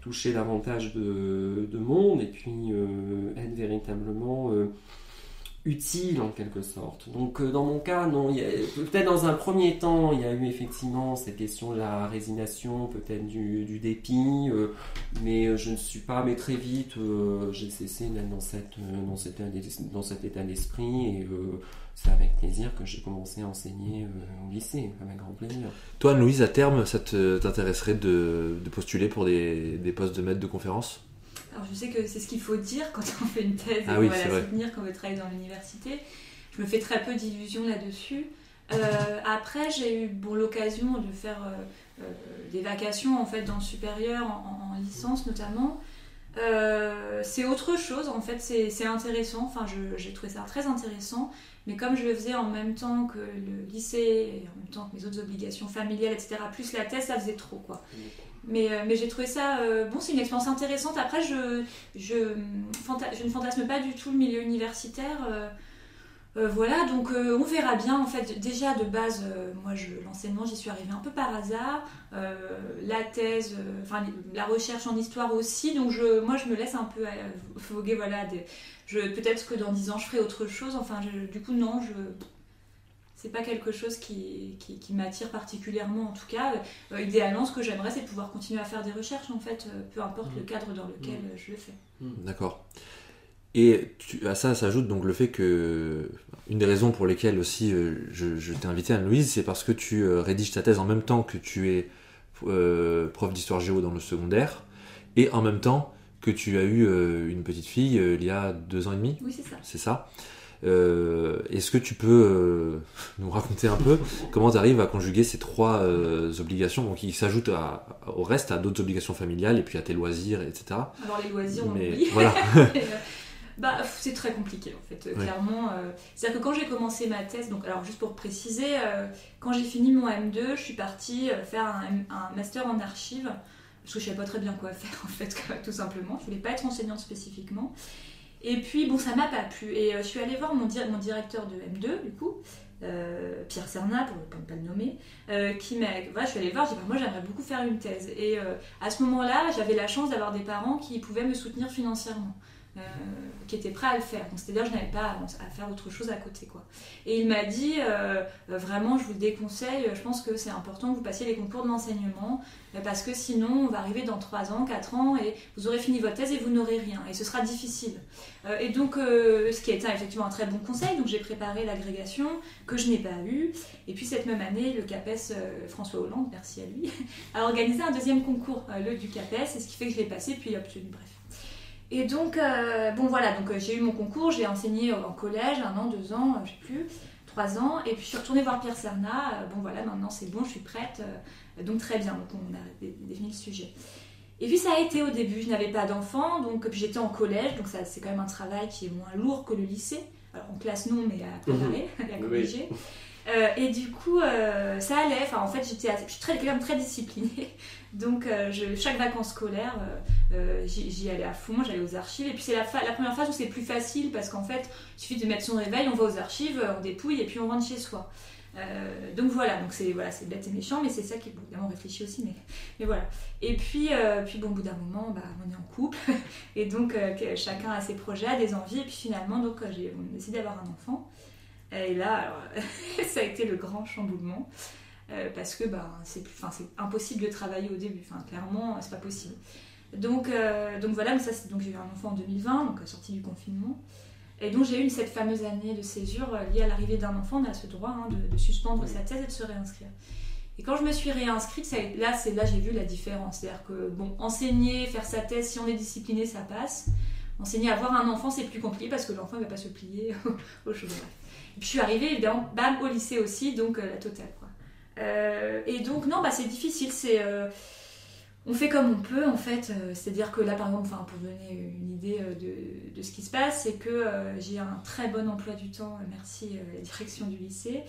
toucher davantage de, de monde et puis être véritablement utile en quelque sorte. Donc euh, dans mon cas, non, peut-être dans un premier temps, il y a eu effectivement cette question de la résignation, peut-être du, dépit, euh, mais euh, je ne suis pas, mais très vite, j'ai cessé d'être dans, dans, cet, état d'esprit et c'est avec plaisir que j'ai commencé à enseigner au lycée, avec grand plaisir. Toi, Louise, à terme, ça t'intéresserait de, postuler pour des postes de maître de conférence? Alors je sais que c'est ce qu'il faut dire quand on fait une thèse et ah qu'on va la soutenir quand on veut travailler dans l'université. Je me fais très peu d'illusions là-dessus. Euh, après, j'ai eu bon, l'occasion de faire euh, euh, des vacations en fait dans le supérieur, en, licence notamment. c'est autre chose en fait, c'est intéressant. Enfin, j'ai trouvé ça très intéressant. Mais comme je le faisais en même temps que le lycée, et en même temps que mes autres obligations familiales, etc., plus la thèse, ça faisait trop quoi. Mais, euh, mais j'ai trouvé ça. Euh, bon, c'est une expérience intéressante. Après, je, je, ne fantasme pas du tout le milieu universitaire. Euh, voilà, donc on verra bien. En fait, déjà de base, moi, l'enseignement, j'y suis arrivée un peu par hasard. la thèse, enfin, la recherche en histoire aussi. Donc, je, moi, je me laisse un peu voguer. Voilà, peut-être que dans 10 ans, je ferai autre chose. Enfin, du coup, non, je c'est pas quelque chose qui, qui, m'attire particulièrement en tout cas. Euh, idéalement, ce que j'aimerais, c'est pouvoir continuer à faire des recherches en fait, euh, peu importe le mmh. cadre dans lequel mmh. je le fais. Mmh. D'accord. Et à ça s'ajoute donc le fait que une des raisons pour lesquelles aussi euh, je, t'ai invité Anne-Louise, c'est parce que tu rédiges ta thèse en même temps que tu es prof d'histoire géo dans le secondaire et en même temps que tu as eu une petite fille il y a deux ans et demi. Oui, c'est ça. C'est ça? Euh, est-ce que tu peux euh, nous raconter un peu comment tu arrives à conjuguer ces trois euh, obligations qui s'ajoutent au reste, à d'autres obligations familiales et puis à tes loisirs, etc. Alors les loisirs, on Mais, oublie. Voilà. bah, c'est très compliqué en fait, clairement. C'est-à-dire que quand j'ai commencé ma thèse, donc alors juste pour préciser, quand j'ai fini mon M2, je suis partie faire un, un, master en archives parce que je savais pas très bien quoi faire en fait, tout simplement. Je voulais pas être enseignante spécifiquement. Et puis, bon, ça m'a pas plu. Et euh, je suis allée voir mon, directeur de M2, du coup, euh, Pierre Serna, pour, ne pas le nommer, euh, qui m'a. Voilà, je suis allée voir, j'ai dit, bah, moi j'aimerais beaucoup faire une thèse. Et à ce moment-là, j'avais la chance d'avoir des parents qui pouvaient me soutenir financièrement. Euh, qui était prêt à le faire. C'est-à-dire je n'avais pas à, faire autre chose à côté. Quoi. Et il m'a dit, euh, euh, vraiment, je vous déconseille, je pense que c'est important que vous passiez les concours de l'enseignement, parce que sinon on va arriver dans 3 ans, 4 ans, et vous aurez fini votre thèse et vous n'aurez rien, et ce sera difficile. et donc, ce qui été effectivement un très bon conseil, donc j'ai préparé l'agrégation, que je n'ai pas eu, et puis cette même année, le CAPES, François Hollande, merci à lui, a organisé un deuxième concours, le du CAPES, et ce qui fait que je l'ai passé, puis obtenu, bref. Et donc, euh, bon voilà, donc euh, j'ai eu mon concours, j'ai enseigné en collège, un an, deux ans, je sais plus, trois ans, et puis je suis retournée voir Pierre Serna, euh, bon voilà, maintenant c'est bon, je suis prête, donc très bien, donc on a défini le sujet. Et puis ça a été au début, je n'avais pas d'enfant, donc puis j'étais en collège, donc ça c'est quand même un travail qui est moins lourd que le lycée, alors en classe non, mais à préparer, mhm. à corriger. Euh, et du coup, euh, ça allait. Enfin, en fait, j'étais, je suis très, quand même très disciplinée. Donc, euh, chaque vacances scolaires, j'y, allais à fond, j'allais aux archives. Et puis, c'est la, première phase où c'est plus facile parce qu'en fait, il suffit de mettre son réveil, on va aux archives, on dépouille et puis on rentre chez soi. donc voilà, donc c'est voilà, c'est bête et méchant, mais c'est ça qui, évidemment, réfléchit aussi, mais, voilà. Et puis, bon, au bout d'un moment, bah, on est en couple, et donc chacun a ses projets, a des envies, et puis finalement, donc on a décidé d'avoir un enfant. Et là, ça a été le grand chamboulement. Euh, parce que bah, c'est impossible de travailler au début. Enfin, clairement, c'est pas possible. Donc, euh, donc voilà, ça, donc j'ai eu un enfant en 2020, donc euh, sorti du confinement. Et donc j'ai eu cette fameuse année de césure liée à l'arrivée d'un enfant. On a ce droit hein, de, suspendre sa thèse et de se réinscrire. Et quand je me suis réinscrite, là, c'est là j'ai vu la différence. C'est-à-dire que bon, enseigner, faire sa thèse, si on est discipliné, ça passe. Enseigner, avoir un enfant, c'est plus compliqué parce que l'enfant ne va pas se plier aux choses. Et puis je suis arrivée, évidemment, bam, au lycée aussi, donc euh, la totale. Quoi. Euh, et donc, non, bah, c'est difficile. Euh, on fait comme on peut, en fait. C'est-à-dire que là, par exemple, pour donner une idée de, ce qui se passe, c'est que j'ai un très bon emploi du temps, merci la direction du lycée.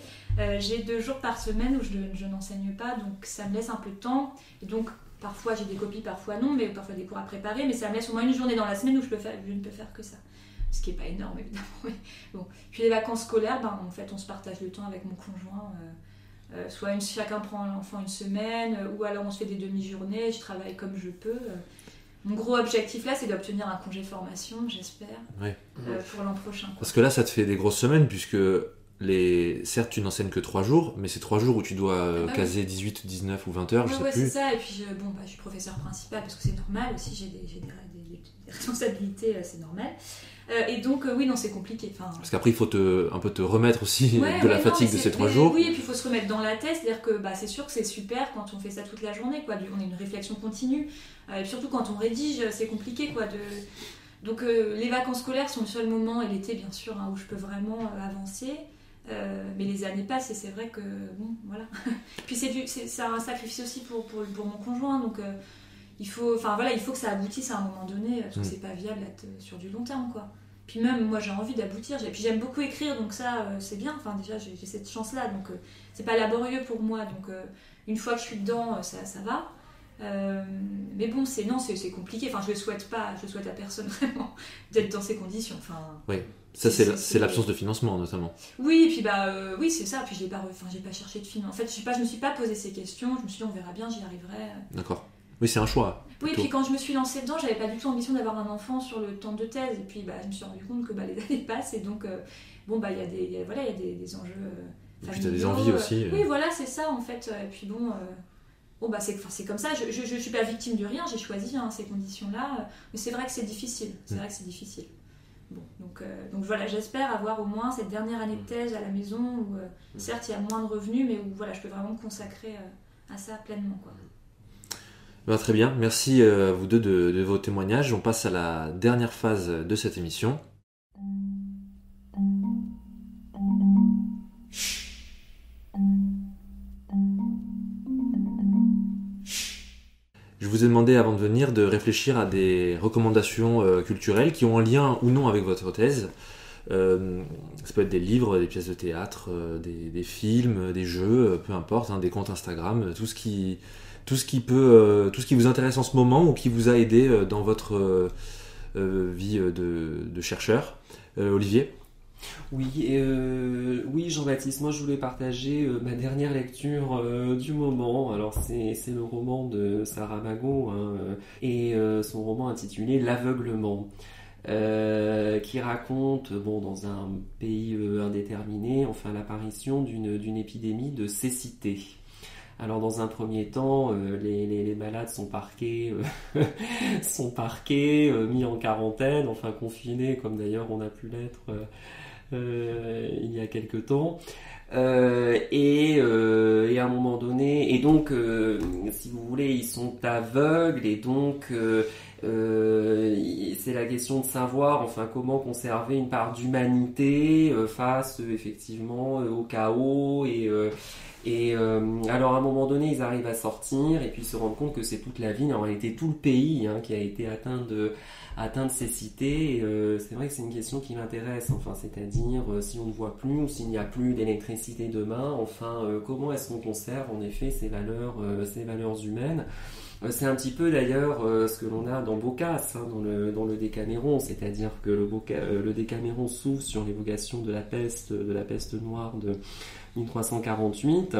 j'ai deux jours par semaine où je, n'enseigne pas, donc ça me laisse un peu de temps. Et donc, Parfois j'ai des copies, parfois non, mais parfois des cours à préparer, mais ça me laisse au moins une journée dans la semaine où je, ne peux faire que ça ce qui n'est pas énorme évidemment. bon. Puis les vacances scolaires, ben, en fait, on se partage le temps avec mon conjoint. Euh, euh, soit une, chacun prend l'enfant une semaine, euh, ou alors on se fait des demi-journées, je travaille comme je peux. Mon gros objectif là, c'est d'obtenir un congé formation, j'espère, pour l'an prochain. Parce que là, ça te fait des grosses semaines, puisque les... certes, tu n'enseignes que 3 jours, mais c'est 3 jours où tu dois ah bah caser 18, 19 ou 20 heures, je sais plus. c'est ça, et puis bon, bah, je suis professeur principal parce que c'est normal aussi, j'ai des, des, des, responsabilités, c'est normal. Euh, et donc, euh, oui, non, c'est compliqué. Enfin, Parce qu'après, il faut te, un peu te remettre aussi de la fatigue de ces trois jours. Oui, et puis il faut se remettre dans la tête. C'est-à-dire que bah, c'est sûr que c'est super quand on fait ça toute la journée. Quoi. On a une réflexion continue. Euh, et surtout quand on rédige, c'est compliqué. Quoi, de... Donc, les vacances scolaires sont le seul moment, et l'été, bien sûr, hein, où je peux vraiment avancer. mais les années passent et c'est vrai que bon voilà puis c'est c'est un sacrifice aussi pour, pour, pour mon conjoint donc il faut, enfin voilà, il faut que ça aboutisse à un moment donné, parce que mm. c'est pas viable d'être sur du long terme, quoi. Puis même, moi, j'ai envie d'aboutir. Puis j'aime beaucoup écrire, donc ça, euh, c'est bien. Enfin, déjà, j'ai cette chance-là, donc euh, c'est pas laborieux pour moi. Donc, euh, une fois que je suis dedans, ça, ça va. mais bon, c'est non, c'est compliqué. Enfin, je ne souhaite pas, je souhaite à personne vraiment d'être dans ces conditions. Enfin, oui, ça c'est l'absence de financement notamment. Oui, et puis bah oui, c'est ça. Puis j'ai pas, enfin, j'ai pas cherché de financement. En fait, je sais pas, je me suis pas posé ces questions. Je me suis dit, on verra bien, j'y arriverai. D'accord. Oui, c'est un choix. Oui, et puis quand je me suis lancée dedans, j'avais pas du tout ambition d'avoir un enfant sur le temps de thèse. Et puis bah, je me suis rendu compte que bah, les années passent et donc, euh, bon, bah, il y a des, voilà, y a des, enjeux. Euh, et puis tu as des envies aussi. Euh. Oui, voilà, c'est ça en fait. Et puis bon, bon bah, c'est comme ça. Je, je, suis pas victime de rien, j'ai choisi hein, ces conditions-là. Mais c'est vrai que c'est difficile. C'est mm. vrai que c'est difficile. Bon, donc, donc voilà, j'espère avoir au moins cette dernière année de thèse à la maison où, mm. certes, il y a moins de revenus, mais où voilà, je peux vraiment me consacrer à ça pleinement. Quoi. Bah, très bien, merci euh, à vous deux de, vos témoignages. On passe à la dernière phase de cette émission. Je vous ai demandé avant de venir de réfléchir à des recommandations euh, culturelles qui ont un lien ou non avec votre thèse. Euh, ça peut être des livres, des pièces de théâtre, des, films, des jeux, peu importe, hein, des comptes Instagram, tout ce qui, tout ce qui peut, euh, tout ce qui vous intéresse en ce moment ou qui vous a aidé euh, dans votre euh, vie de, chercheur. Olivier? Oui, oui Jean-Baptiste, moi je voulais partager ma dernière lecture du moment. Alors c'est le roman de Sarah Magon hein, et son roman intitulé L'aveuglement. qui raconte, bon, dans un pays indéterminé, enfin l'apparition d'une épidémie de cécité. Alors dans un premier temps, les, malades sont parqués, sont parqués, mis en quarantaine, enfin confinés, comme d'ailleurs on a pu l'être il y a quelque temps. Euh, et, euh, et, à un moment donné, et donc, euh, si vous voulez, ils sont aveugles, et donc c'est la question de savoir, enfin, comment conserver une part d'humanité face effectivement au chaos et et alors à un moment donné, ils arrivent à sortir et puis se rendent compte que c'est toute la ville, en réalité tout le pays hein, qui a été atteint de atteindre ces cités. Euh, c'est vrai que c'est une question qui m'intéresse, enfin, c'est-à-dire euh, si on ne voit plus ou s'il n'y a plus d'électricité demain, enfin, euh, comment est-ce qu'on conserve en effet ces valeurs, ces valeurs humaines? C'est un petit peu d'ailleurs ce que l'on a dans Boccace, hein, dans, le, Décaméron, c'est-à-dire que le, le Décaméron s'ouvre sur l'évocation de la peste, de la peste noire de 1348.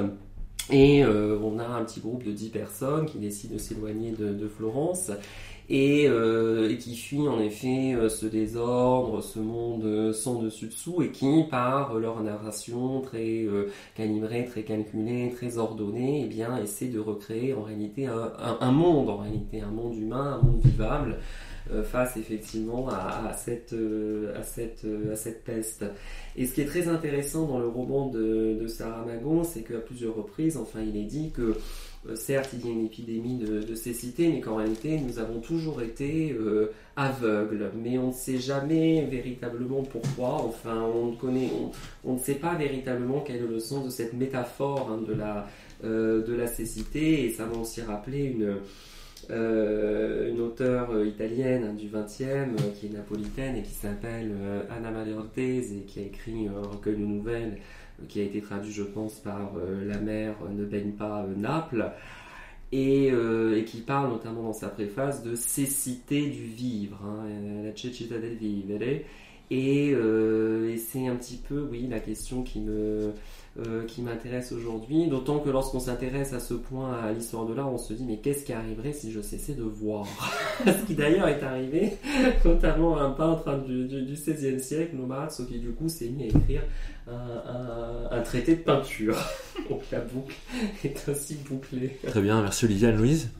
Et on a un petit groupe de 10 personnes qui décident de s'éloigner de, Florence euh, et, qui fuient en effet euh, ce désordre, ce monde euh, sans dessus-dessous et qui, par leur narration très calibrée, très calculée, très ordonnée, eh bien, essaient de recréer en réalité un, monde, en réalité un monde humain, un monde vivable face effectivement à, cette, à, cette, à cette peste. Et ce qui est très intéressant dans le roman de, de Sarah Magon, c'est qu'à plusieurs reprises, enfin, il est dit que euh, certes, il y a une épidémie de, cécité, mais qu'en réalité, nous avons toujours été euh, aveugles. Mais on ne sait jamais véritablement pourquoi. Enfin, on ne connaît, on, ne sait pas véritablement quel est le sens de cette métaphore hein, de, la, euh, de la cécité. Et ça m'a aussi rappelé une, auteure italienne hein, du XXe qui est napolitaine et qui s'appelle Anna Ortez et qui a écrit un recueil de nouvelles qui a été traduit, je pense, par euh, La mer ne baigne pas euh, Naples, et, euh, et, qui parle notamment dans sa préface de cécité du vivre, hein, la cecità del vivere, et, et c'est un petit peu, oui, la question qui me euh, qui m'intéresse aujourd'hui, d'autant que lorsqu'on s'intéresse à ce point à l'histoire de l'art, on se dit mais qu'est-ce qui arriverait si je cessais de voir Ce qui d'ailleurs est arrivé, notamment à un peintre du, du, XVIe siècle, Nomarazzo, qui du coup s'est mis à écrire un, traité de peinture. Donc la boucle est aussi bouclée. Très bien, merci Olivia. Louise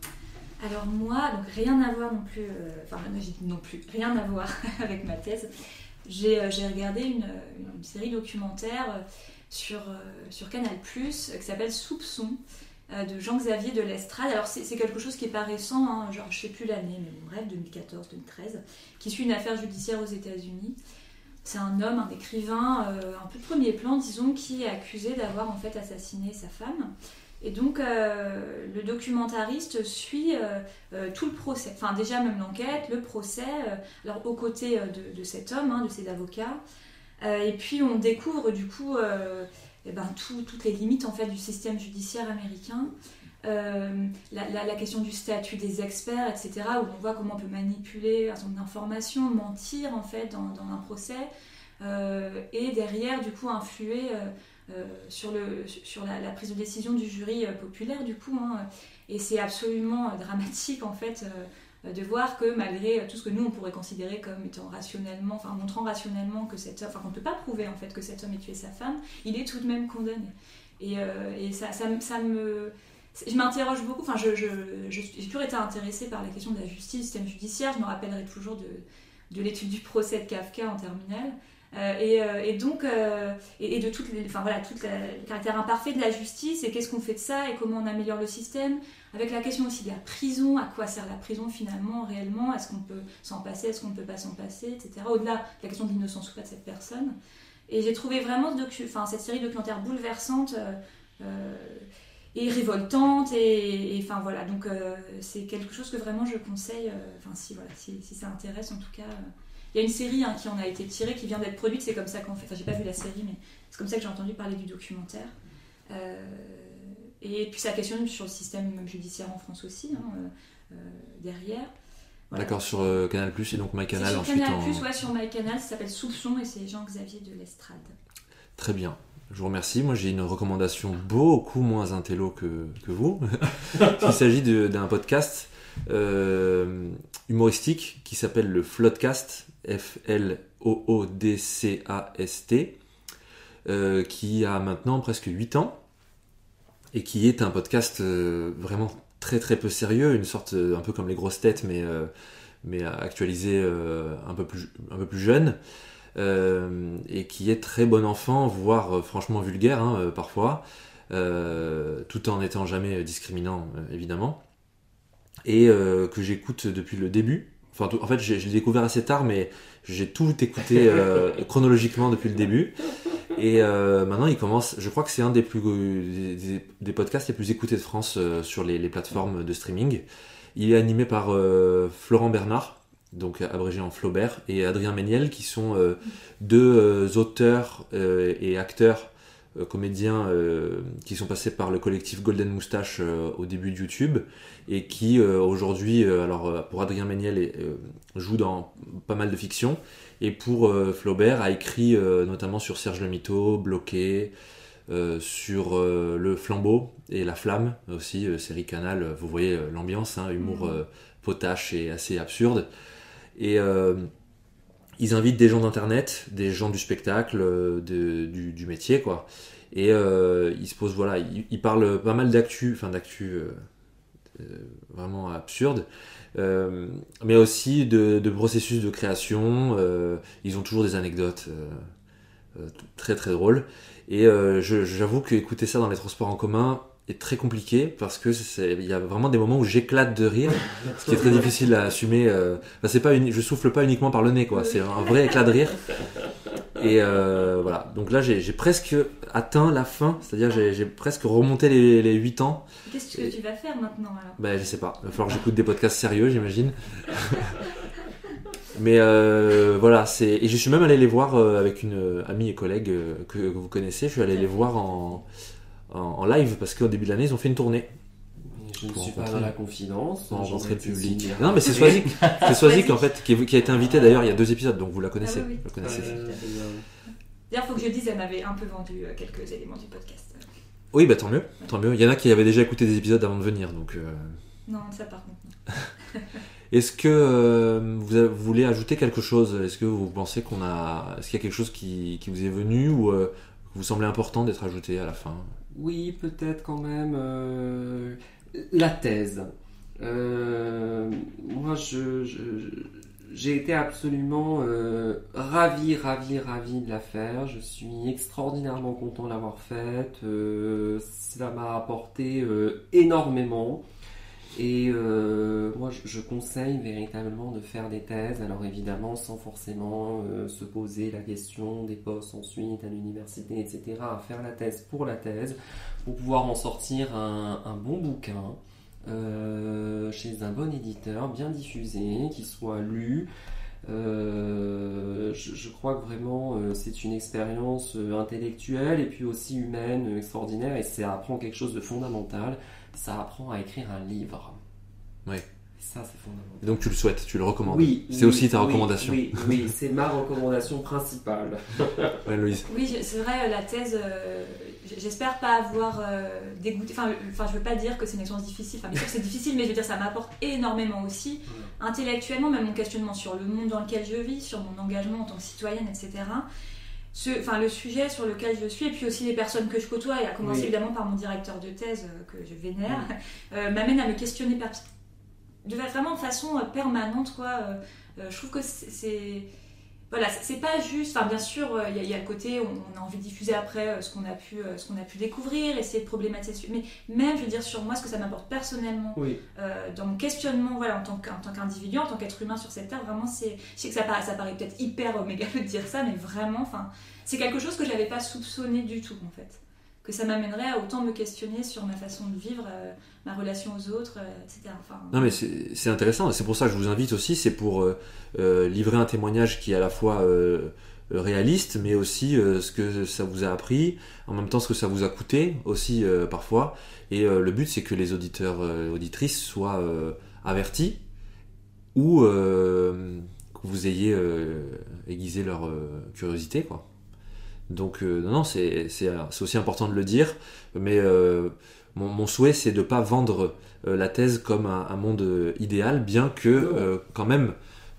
alors moi, donc rien à voir non plus, euh, enfin non plus, rien à voir avec ma thèse. J'ai euh, regardé une, une, série documentaire sur, euh, sur Canal, qui s'appelle Soupçon euh, de Jean-Xavier de l'Estrade. Alors c'est quelque chose qui est pas récent, hein, genre je sais plus l'année, mais bon, bref, 2014-2013, qui suit une affaire judiciaire aux États-Unis. C'est un homme, un écrivain, euh, un peu de premier plan, disons, qui est accusé d'avoir en fait assassiné sa femme. Et donc le documentariste suit tout le procès, enfin déjà même l'enquête, le procès, alors aux côtés de, cet homme, hein, de ses avocats, euh, et puis on découvre du coup euh, eh ben, toutes les limites en fait du système judiciaire américain. Euh, la, question du statut des experts, etc., où on voit comment on peut manipuler son information, mentir en fait dans, un procès, et derrière du coup influer sur, le, sur la, prise de décision du jury populaire du coup. Hein. et c'est absolument dramatique en fait euh, de voir que malgré tout ce que nous on pourrait considérer comme étant rationnellement, enfin montrant rationnellement que cet homme, enfin qu'on ne peut pas prouver en fait que cet homme ait tué sa femme, il est tout de même condamné. Et, euh, ça, ça, me, je m'interroge beaucoup. Enfin, je, je, j'ai toujours été intéressée par la question de la justice, du système judiciaire. Je me rappellerai toujours de, de l'étude du procès de Kafka en terminale. Euh, et, donc, et, de les, enfin voilà, tout le caractère imparfait de la justice et qu'est-ce qu'on fait de ça et comment on améliore le système avec la question aussi de la prison, à quoi sert la prison finalement, réellement, est-ce qu'on peut s'en passer, est-ce qu'on ne peut pas s'en passer, etc. Au-delà de la question de l'innocence ou pas de cette personne. Et j'ai trouvé vraiment enfin, cette série documentaire bouleversante euh, euh, et révoltante. Et, enfin voilà, donc euh, c'est quelque chose que vraiment je conseille, enfin si, voilà, si, ça intéresse en tout cas. Il y a une série hein, qui en a été tirée, qui vient d'être produite, c'est comme ça qu'on fait. Enfin, j'ai pas vu la série, mais c'est comme ça que j'ai entendu parler du documentaire. Et puis ça questionne sur le système judiciaire en France aussi, hein, euh, euh, derrière. D'accord, sur euh, Canal Plus et donc MyCanal sur Canal Plus, ouais, sur MyCanal, ça s'appelle Soupçon et c'est Jean-Xavier de l'Estrade. Très bien. Je vous remercie. Moi, j'ai une recommandation beaucoup moins intello que, que vous. Il s'agit d'un podcast humoristique qui s'appelle le Floodcast, F-L-O-O-D-C-A-S-T, qui a maintenant presque 8 ans et qui est un podcast vraiment très très peu sérieux, une sorte un peu comme les grosses têtes, mais, mais actualisé un, peu plus, un peu plus jeune. Euh, et qui est très bon enfant, voire euh, franchement vulgaire hein, euh, parfois, tout en n'étant jamais discriminant évidemment, et que j'écoute depuis le début. Enfin, en fait, j'ai découvert assez tard, mais j'ai tout écouté chronologiquement depuis le début. Et maintenant, il commence. Je crois que c'est un des plus des, podcasts les plus écoutés de France sur les, plateformes de streaming. Il est animé par Florent Bernard, donc abrégé en Flaubert, et Adrien Méniel, qui sont euh, deux euh, auteurs euh, et acteurs, comédiens, qui sont passés par le collectif Golden Moustache au début de YouTube, et qui aujourd'hui, alors pour Adrien Méniel, joue dans pas mal de fiction, et pour Flaubert a écrit notamment sur Serge Le Mito, Bloqué, sur le flambeau et la flamme aussi, série Canal, vous voyez l'ambiance, hein, humour mmh. potache et assez absurde. Et euh, ils invitent des gens d'internet, des gens du spectacle, euh, du, métier, quoi. Et euh, ils se posent, voilà, ils, parlent pas mal d'actu, enfin d'actu vraiment absurde, mais aussi de, processus de création. ils ont toujours des anecdotes très très drôles. Et j'avoue qu'écouter ça dans les transports en commun, est très compliqué parce que il y a vraiment des moments où j'éclate de rire, ce qui est très difficile à assumer. Euh, c'est pas une, je souffle pas uniquement par le nez quoi, c'est un vrai éclat de rire. Et euh, voilà, donc là j'ai presque atteint la fin, c'est-à-dire j'ai presque remonté les, les 8 ans. Qu'est-ce que tu vas faire maintenant alors? Ben je sais pas, il va falloir que j'écoute des podcasts sérieux j'imagine. Mais euh, voilà, c'est et je suis même allé les voir avec une amie et collègue que, que vous connaissez. Je suis allé les voir en, en, live parce qu'au début de l'année, ils ont fait une tournée. Je ne suis pas dans la confidence. En rentrée publique. Non, mais c'est Swazik. c'est Swazik en fait, qui, a été invité d'ailleurs il y a deux épisodes, donc vous la connaissez. Ah, oui, oui. connaissez. D'ailleurs, il faut que je dise, elle m'avait un peu vendu euh, quelques éléments du podcast. Oui, bah tant mieux, tant mieux. Il y en a qui avaient déjà écouté des épisodes avant de venir, donc. Euh. Non, ça par contre. Est-ce que euh, vous, voulez ajouter quelque chose? Est-ce que vous pensez qu'on a, est-ce qu'il y a quelque chose qui, qui vous est venu ou vous semblez important d'être ajouté à la fin? Oui, peut-être quand même. Euh, la thèse. Euh, moi, j'ai été absolument euh, ravi, ravi, ravi de la faire. Je suis extraordinairement content de l'avoir faite. cela m'a apporté énormément. Et euh, moi, je, conseille véritablement de faire des thèses. Alors évidemment, sans forcément euh, se poser la question des postes ensuite à l'université, etc. À faire la thèse pour la thèse, pour pouvoir en sortir un, bon bouquin euh, chez un bon éditeur, bien diffusé, qui soit lu. Je, je, crois que vraiment c'est une expérience intellectuelle et puis aussi humaine extraordinaire et ça apprend quelque chose de fondamental ça apprend à écrire un livre. Oui. Ça, c'est fondamental. Donc tu le souhaites, tu le recommandes. Oui. C'est aussi ta recommandation. Oui, oui, c'est ma recommandation principale. ouais, Louise. Oui, c'est vrai, la thèse, euh, j'espère pas avoir euh, dégoûté. Enfin, enfin, je veux pas dire que c'est une expérience difficile. Enfin, bien sûr c'est difficile, mais je veux dire, ça m'apporte énormément aussi. Intellectuellement, même mon questionnement sur le monde dans lequel je vis, sur mon engagement en tant que citoyenne, etc enfin, le sujet sur lequel je suis, et puis aussi les personnes que je côtoie, et à commencer évidemment par mon directeur de thèse euh, que je vénère, euh, m'amène à me questionner de vraiment de façon euh, permanente. Quoi. je trouve que c'est voilà, c'est pas juste. Enfin, bien sûr, il y, a le côté on a envie de diffuser après ce qu'on a pu, ce qu'on a pu découvrir, essayer de problématiser. Mais même, je veux dire, sur moi, ce que ça m'apporte personnellement, dans mon questionnement, voilà, en tant qu'individu, en tant qu'être humain sur cette terre, vraiment, c'est. Je sais que ça paraît, ça paraît peut-être hyper mégalo de dire ça, mais vraiment, enfin, c'est quelque chose que je n'avais pas soupçonné du tout, en fait. Que ça m'amènerait à autant me questionner sur ma façon de vivre, euh, ma relation aux autres, euh, etc. non, mais c'est intéressant, c'est pour ça que je vous invite aussi, c'est pour euh, livrer un témoignage qui est à la fois réaliste, mais aussi ce que ça vous a appris, en même temps ce que ça vous a coûté aussi parfois. Et le but, c'est que les auditeurs, auditrices soient avertis ou que vous ayez aiguisé leur curiosité, quoi. Donc euh, non, non, c'est aussi important de le dire, mais euh, mon, mon souhait, c'est de pas vendre euh, la thèse comme un, un monde euh, idéal, bien que euh, quand même,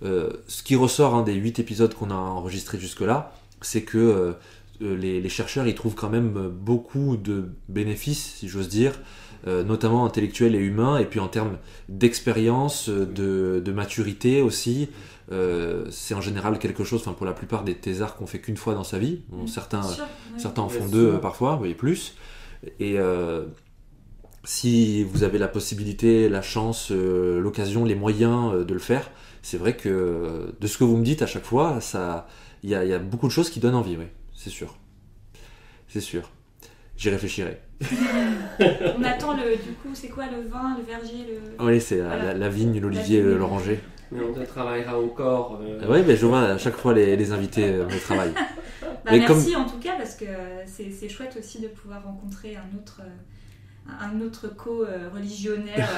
euh, ce qui ressort hein, des huit épisodes qu'on a enregistrés jusque-là, c'est que euh, euh, les, les chercheurs y trouvent quand même euh, beaucoup de bénéfices, si j'ose dire, euh, notamment intellectuels et humains, et puis en termes d'expérience, euh, de, de maturité aussi. Euh, c'est en général quelque chose, enfin pour la plupart des thésards qu'on fait qu'une fois dans sa vie. Bon, Mm. certains, Sûr, ouais. certains en font sûr. deux euh, parfois, vous voyez plus. Et euh, si vous avez la possibilité, la chance, euh, l'occasion, les moyens euh, de le faire, c'est vrai que de ce que vous me dites à chaque fois, ça, il y a, il y a beaucoup de choses qui donnent envie, oui, c'est sûr, c'est sûr. J'y réfléchirai. On attend le. Du coup, c'est quoi le vin, le verger, le. Oui, c'est la- Voilà. la, la vigne, l'olivier, l'oranger. Mais on te travaillera encore. euh, Oui, mais je vois à chaque fois les, les invités euh, me travaillent. Bah, Mais merci en tout cas parce que c'est c'est chouette aussi de pouvoir rencontrer un autre, euh, un autre co-religionnaire.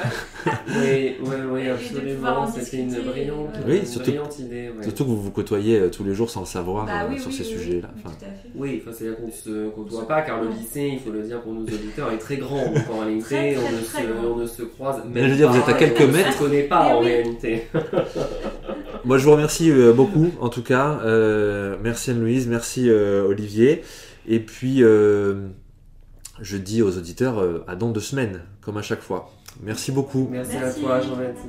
Oui, oui, oui, absolument. en C'était une brillante, euh, Oui, une surtout- brillante idée. ouais. Surtout que vous vous côtoyez euh, tous les jours sans le savoir bah euh, oui, sur oui, ces oui, sujets-là. oui, Enfin, tout à fait. Oui, enfin, c'est-à-dire qu'on ne se côtoie pas car le lycée, il faut le dire pour nos auditeurs, est très grand. Donc en réalité, Très, très, on, ne très se, grand. on ne se croise même Mais je veux dire, vous pas, êtes à quelques et on ne mètres. se connaît pas en oui. réalité. Moi, je vous remercie euh, beaucoup, en tout cas. Euh, merci Anne-Louise, merci euh, Olivier. Et puis, euh, je dis aux auditeurs euh, à dans deux semaines, comme à chaque fois. Merci beaucoup. Merci, Merci. à toi, Jean-Baptiste.